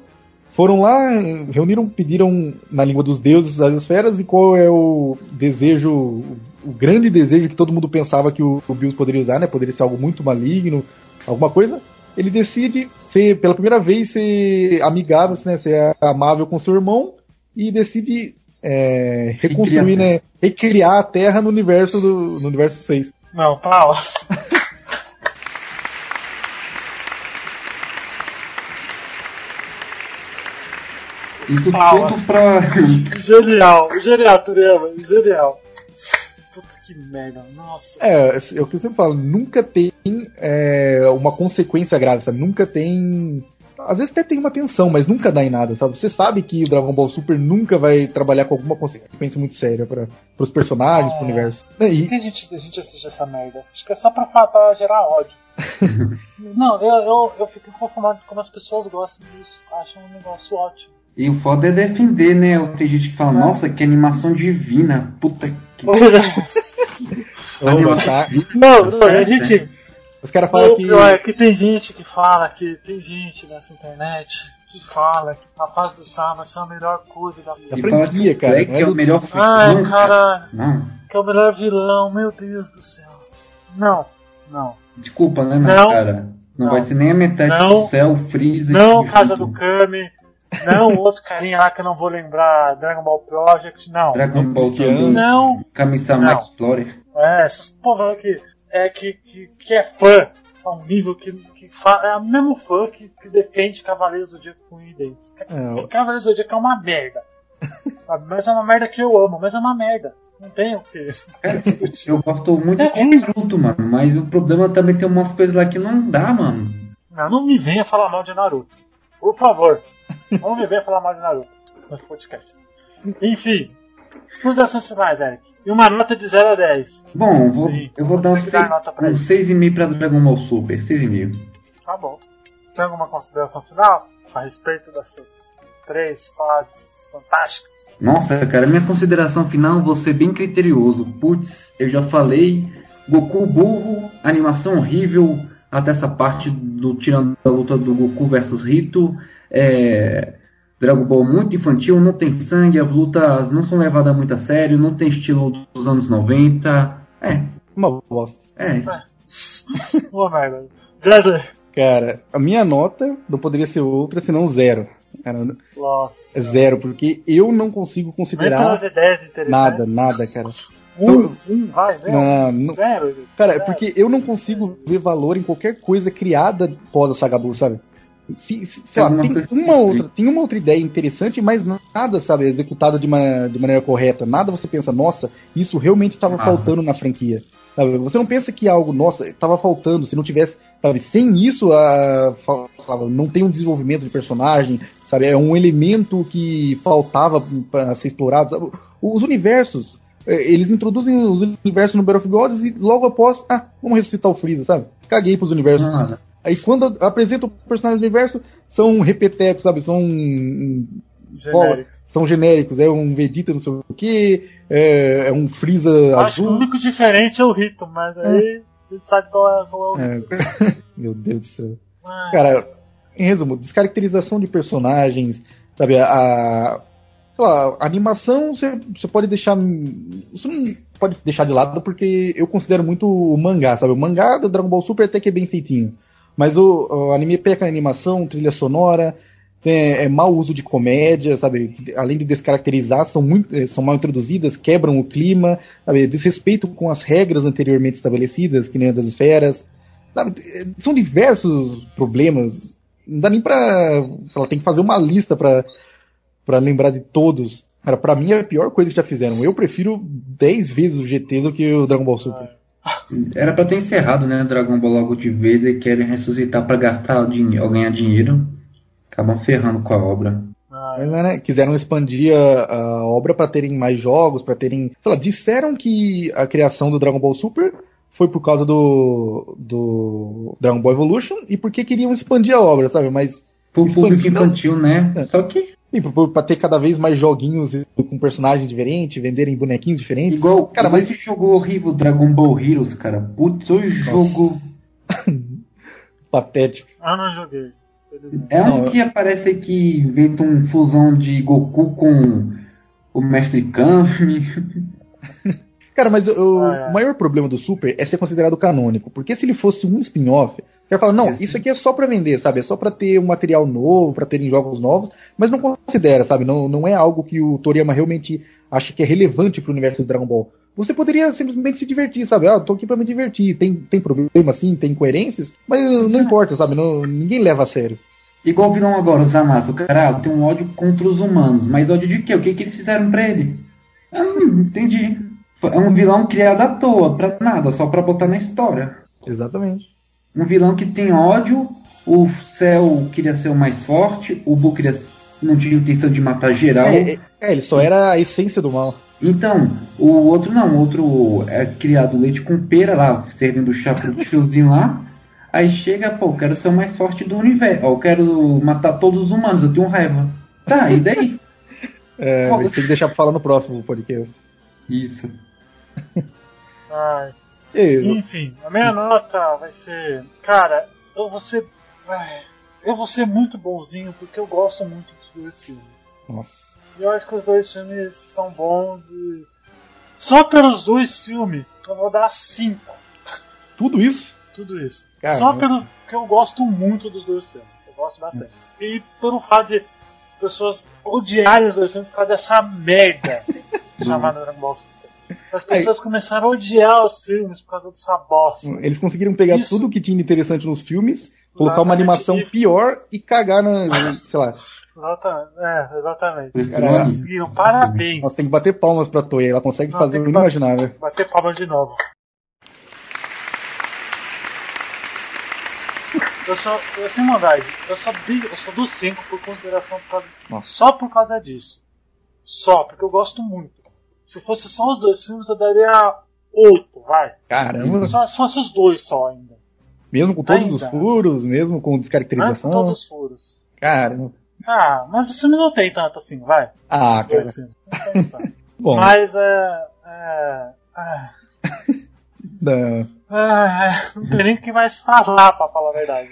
Foram lá, reuniram, pediram na língua dos deuses as esferas e qual é o desejo, o grande desejo que todo mundo pensava que o, o Bills poderia usar, né? Poderia ser algo muito maligno, alguma coisa ele decide ser, pela primeira vez, ser amigável, né, ser amável com seu irmão e decide é, reconstruir, né, recriar a Terra no universo do no universo 6. Não, pausa. [LAUGHS] Isso tudo pra. Genial, genial, Turema, genial que merda, nossa. É, é o que eu sempre falo, nunca tem é, uma consequência grave, sabe? Nunca tem. às vezes até tem uma tensão, mas nunca dá em nada, sabe? Você sabe que o Dragon Ball Super nunca vai trabalhar com alguma consequência muito séria para os personagens, É. pro universo. Por E, que a gente, a gente assiste essa merda? Acho que é só pra, pra gerar ódio. [LAUGHS] Não, eu, eu, eu fico conformado com como as pessoas gostam disso. Acham um negócio ótimo. E o foda é defender, né? Tem gente que fala, nossa, que animação divina. Puta que. Pois é. animação tá? divina. Não, não, a Certo, gente. os caras falam O que. pior é que tem gente que fala que tem gente nessa internet que fala que a fase do Sama é a melhor coisa da vida. Franquia, que cara, o Black não é é o do- melhor filme. Ai, Não, caralho, Não. que é o melhor vilão, meu Deus do céu. Não, não. Desculpa, né, não, cara. Não, Não. vai ser nem a metade Não. do céu, Freeza. Não Casa do Kami, não o outro carinha lá que eu não vou lembrar, Dragon Ball Project, não. Dragon Ball. Thunder, Não, Kami-sama Não. Explorer. é, essas porra que é, que, que, que é fã a um nível que, que fa, é o mesmo fã que, que defende Cavaleiros do Zodíaco com ideias. É, Cavaleiros do Zodíaco é uma merda. Sabe? Mas é uma merda que eu amo, mas é uma merda. Não tem o que. Cara, eu gosto muito É de Naruto, mano. Mas o problema também tem umas coisas lá que não dá, mano. Não, não me venha falar mal de Naruto. Por favor. Não me venha falar mal de Naruto no podcast. Enfim. Considerações finais, Eric. E uma nota de 0 a 10. Bom, eu vou, eu vou dar um Você que dá nota pra uns 6,5 pra Dragon Ball Super. 6,5. Tá bom. Tem alguma consideração final a respeito dessas três fases fantásticas? Nossa, cara, minha consideração final, vou ser bem criterioso. Putz, eu já falei, Goku burro, animação horrível, até essa parte do tirando a luta do Goku versus Rito. É, Dragon Ball muito infantil, não tem sangue, as lutas não são levadas muito a sério, não tem estilo dos anos 90. É, uma bosta. é. Uma [LAUGHS] merda. Cara, a minha nota não poderia ser outra senão zero. Cara, Nossa. é zero, porque eu não consigo considerar nada, nada, cara. Um, um, vai, zero. Não, não- Zero. Cara, é zero. porque eu não consigo ver valor em qualquer coisa criada pós a saga sabe? Se, se- sei lá, tem uma outra, tem uma outra ideia interessante, mas nada, sabe, executado de, uma, de maneira correta. Nada você pensa, nossa, isso realmente estava Nossa. faltando na franquia. Sabe? Você não pensa que algo, nossa, estava faltando, se não tivesse, sabe, sem isso, a, lá, não tem um desenvolvimento de personagem, sabe, é um elemento que faltava para ser explorado. sabe? Os universos, eles introduzem os universos no Battle of Gods e logo após, ah, vamos ressuscitar o Freeza, sabe? Caguei pros universos. Nada. Aí quando apresenta o personagem do universo, são repetecos, sabe? São Genéricos. são genéricos, é um Vegeta não sei o que, é, é um Freeza Acho que o azul. único diferente é o Rito, mas aí a gente sabe qual é, qual é o. É, [LAUGHS] meu Deus do céu. Ah, Cara, em resumo, descaracterização de personagens, sabe? A, a, sei lá, animação você, pode deixar. Você não pode deixar de lado porque eu considero muito o mangá, sabe? O mangá do Dragon Ball Super até que é bem feitinho. Mas o, o anime peca a animação, trilha sonora, é, é mau uso de comédia, sabe? Além de descaracterizar, são, muito, eh, são mal introduzidas, quebram o clima, sabe? Desrespeito com as regras anteriormente estabelecidas, que nem a das esferas. Sabe? São diversos problemas. Não dá nem pra. Sei lá, tem que fazer uma lista pra, pra lembrar de todos. Cara, pra mim é a pior coisa que já fizeram. Eu prefiro 10 vezes o GT do que o Dragon Ball Super. Era pra ter encerrado, né, Dragon Ball logo de vez e querem ressuscitar pra gastar dinheiro, ou ganhar dinheiro. Acabam ferrando com a obra. ah, Mas, né, quiseram expandir a, a obra pra terem mais jogos, pra terem. Sei lá, disseram que a criação do Dragon Ball Super foi por causa do, do Dragon Ball Evolution e porque queriam expandir a obra, sabe? Mas Pro público infantil, né? É. Só que, e pra- ter cada vez mais joguinhos com personagens diferentes, venderem bonequinhos diferentes. igual, Cara, mas esse jogo horrível, Dragon Ball Heroes, cara. Putz, o jogo. [LAUGHS] patético. eu não joguei. É um que aparece que inventa uma fusão de Goku com o Mestre Kami. [LAUGHS] Cara, mas o, Ah, é. o maior problema do Super é ser considerado canônico. Porque se ele fosse um spin-off, o cara fala, não, Esse- isso aqui é só pra vender, sabe? É só pra ter um material novo, pra terem jogos novos, mas não considera, sabe? Não, não é algo que o Toriyama realmente acha que é relevante pro universo do Dragon Ball. Você poderia simplesmente se divertir, sabe? Ah, tô aqui pra me divertir. Tem, tem problema sim, tem incoerências, mas não importa, sabe? Não, ninguém leva a sério. Igual o vilão agora, o Zamasu. O cara tem um ódio contra os humanos. Mas ódio de quê? O que, que eles fizeram pra ele? Ah, entendi. É um vilão criado à toa, pra nada, só pra botar na história. Exatamente. Um vilão que tem ódio o céu queria ser o mais forte, o Boo queria, não tinha intenção de matar geral. É, é, é, ele só era a essência do mal. Então, o outro não, o outro é criado leite com pera lá, servindo chá pro [LAUGHS] tiozinho lá. Aí chega, pô, eu quero ser o mais forte do universo. Ó, eu quero matar todos os humanos, eu tenho raiva. Tá, e daí? [LAUGHS] É, mas tem que deixar pra falar no próximo podcast. Isso. Ai. Enfim, a minha nota vai ser. Cara, eu vou ser. Eu vou ser muito bonzinho porque eu gosto muito dos dois filmes. nossa. E eu acho que os dois filmes são bons e. Só pelos dois filmes eu vou dar 5. Tudo isso? Tudo isso. Caramba. Só pelos que eu gosto muito dos dois filmes. Eu gosto bastante. E pelo fato de as pessoas odiarem os dois filmes por causa dessa merda [LAUGHS] chamada Dragon Ball. As pessoas começaram a odiar os filmes por causa dessa bosta. Eles conseguiram pegar Isso. tudo que tinha de interessante nos filmes, colocar uma animação pior e cagar na. na- sei lá. Exatamente. É, exatamente. Caralho. Conseguiram. Parabéns. Nós tem que bater palmas pra Toei, ela consegue fazer o que bater- inimaginável. Bater palma de novo. Eu sou, eu, sem maldade, eu dei, eu só dou 5 por consideração por causa, só por causa disso. Só, porque eu gosto muito. Se fosse só os dois filmes, eu daria 8, vai. Caramba, Só, só se os dois só ainda. mesmo com todos os Ainda. furos, mesmo com Não é com descaracterização. todos os furos. Caramba. Ah, mas os filmes não tem tanto assim, vai. Ah, Os cara. Não. [LAUGHS] Bom, mas é. é, é [LAUGHS] da- Ah, não tem nem o que mais falar, pra falar a verdade.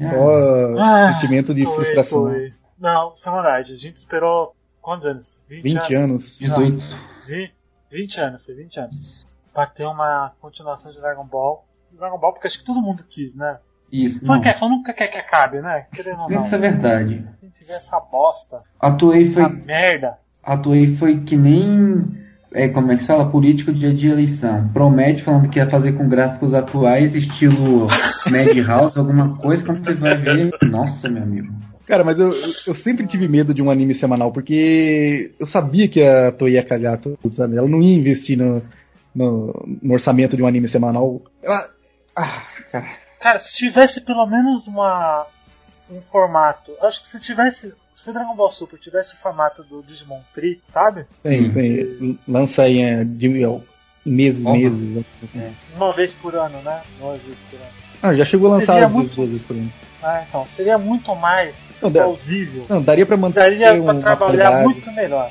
só Ah, sentimento de Foi, frustração. foi. Não, sem verdade. A gente esperou quantos anos? 20 anos. 18. Vi- 20 anos, foi 20 anos. Pra ter uma continuação de Dragon Ball. Dragon Ball, porque acho que todo mundo quis, né? Isso. Fã, Não. quer, fã nunca quer que acabe, né? Querendo ou não. Essa é verdade. Se a gente tiver essa bosta, A Toei foi, essa merda. a Toei foi que nem. É, como é que se fala? Político dia de eleição. Promete falando que ia fazer com gráficos atuais, estilo Madhouse, alguma coisa, quando você vai ver. Nossa, meu amigo. Cara, mas eu, eu- sempre tive medo de um anime semanal, porque eu sabia que a Toei ia cagar tudo, sabe? Ela não ia investir no, no, no orçamento de um anime semanal. Ela. Ah, cara. Cara, se tivesse pelo menos uma um formato, acho que se tivesse, se Dragon Ball Super tivesse o formato do Digimon Tree, sabe? Sim, Sim. sim. Lança em, eh, de- em meses, Opa. meses. né? Uma vez por ano, né? Uma vez por ano. Ah, já chegou a lançar muito- duas vezes por ano. Ah, então, seria muito mais Não, plausível. Não, daria pra manter Daria pra uma trabalhar qualidade. muito melhor.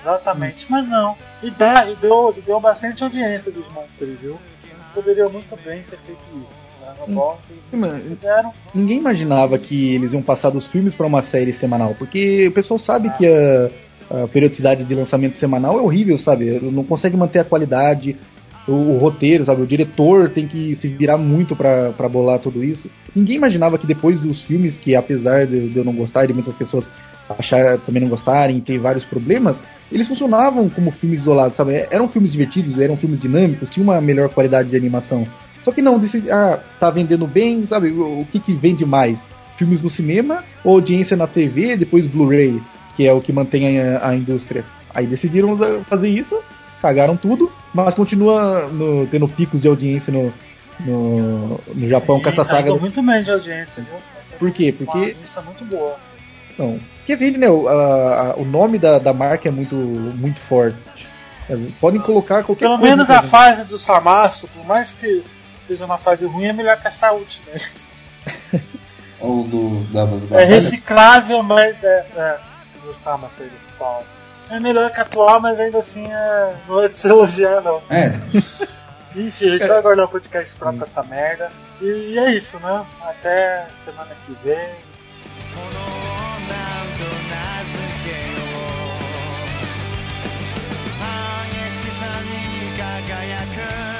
Exatamente, mas não. E, dá, e deu, deu bastante audiência dos Monstros, viu? Eles poderiam muito bem ter feito isso. Dragon Ball, Sim, ninguém imaginava que eles iam passar dos filmes pra uma série semanal, porque o pessoal sabe que a, a periodicidade de lançamento semanal é horrível, sabe? Não consegue manter a qualidade, o, o roteiro, sabe? O diretor tem que se virar muito pra bolar tudo isso. Ninguém imaginava que depois dos filmes, que apesar de, de eu não gostar de muitas pessoas achar também não gostarem, ter vários problemas, eles funcionavam como filmes isolados, sabe? Eram filmes divertidos, eram filmes dinâmicos, tinha uma melhor qualidade de animação. Só que não, decidi, ah, tá vendendo bem, sabe? O, o que, que vende mais? Filmes no cinema ou audiência na TV, depois Blu-ray, que é o que mantém a, a indústria. Aí decidiram fazer isso, cagaram tudo, mas continua no- tendo picos de audiência no, no, no Japão com essa saga. do- muito bem de audiência, viu? Por quê? Uma Porque audiência muito boa. Não. Porque vende, né? O, a- a- o nome da, da marca é muito, muito forte. É, Podem colocar qualquer Pelo coisa. menos né? a fase do Samasu, por mais que seja uma fase ruim, é melhor que essa última. [LAUGHS] Ou do Davas É reciclável, mas é. é do Samasu eles falam é melhor que atual, mas ainda assim é... não é de se elogiar, não. É. [LAUGHS] Ixi, a gente vai guardar o podcast pra, essa merda. E, é isso, né? Até semana que vem. 輝く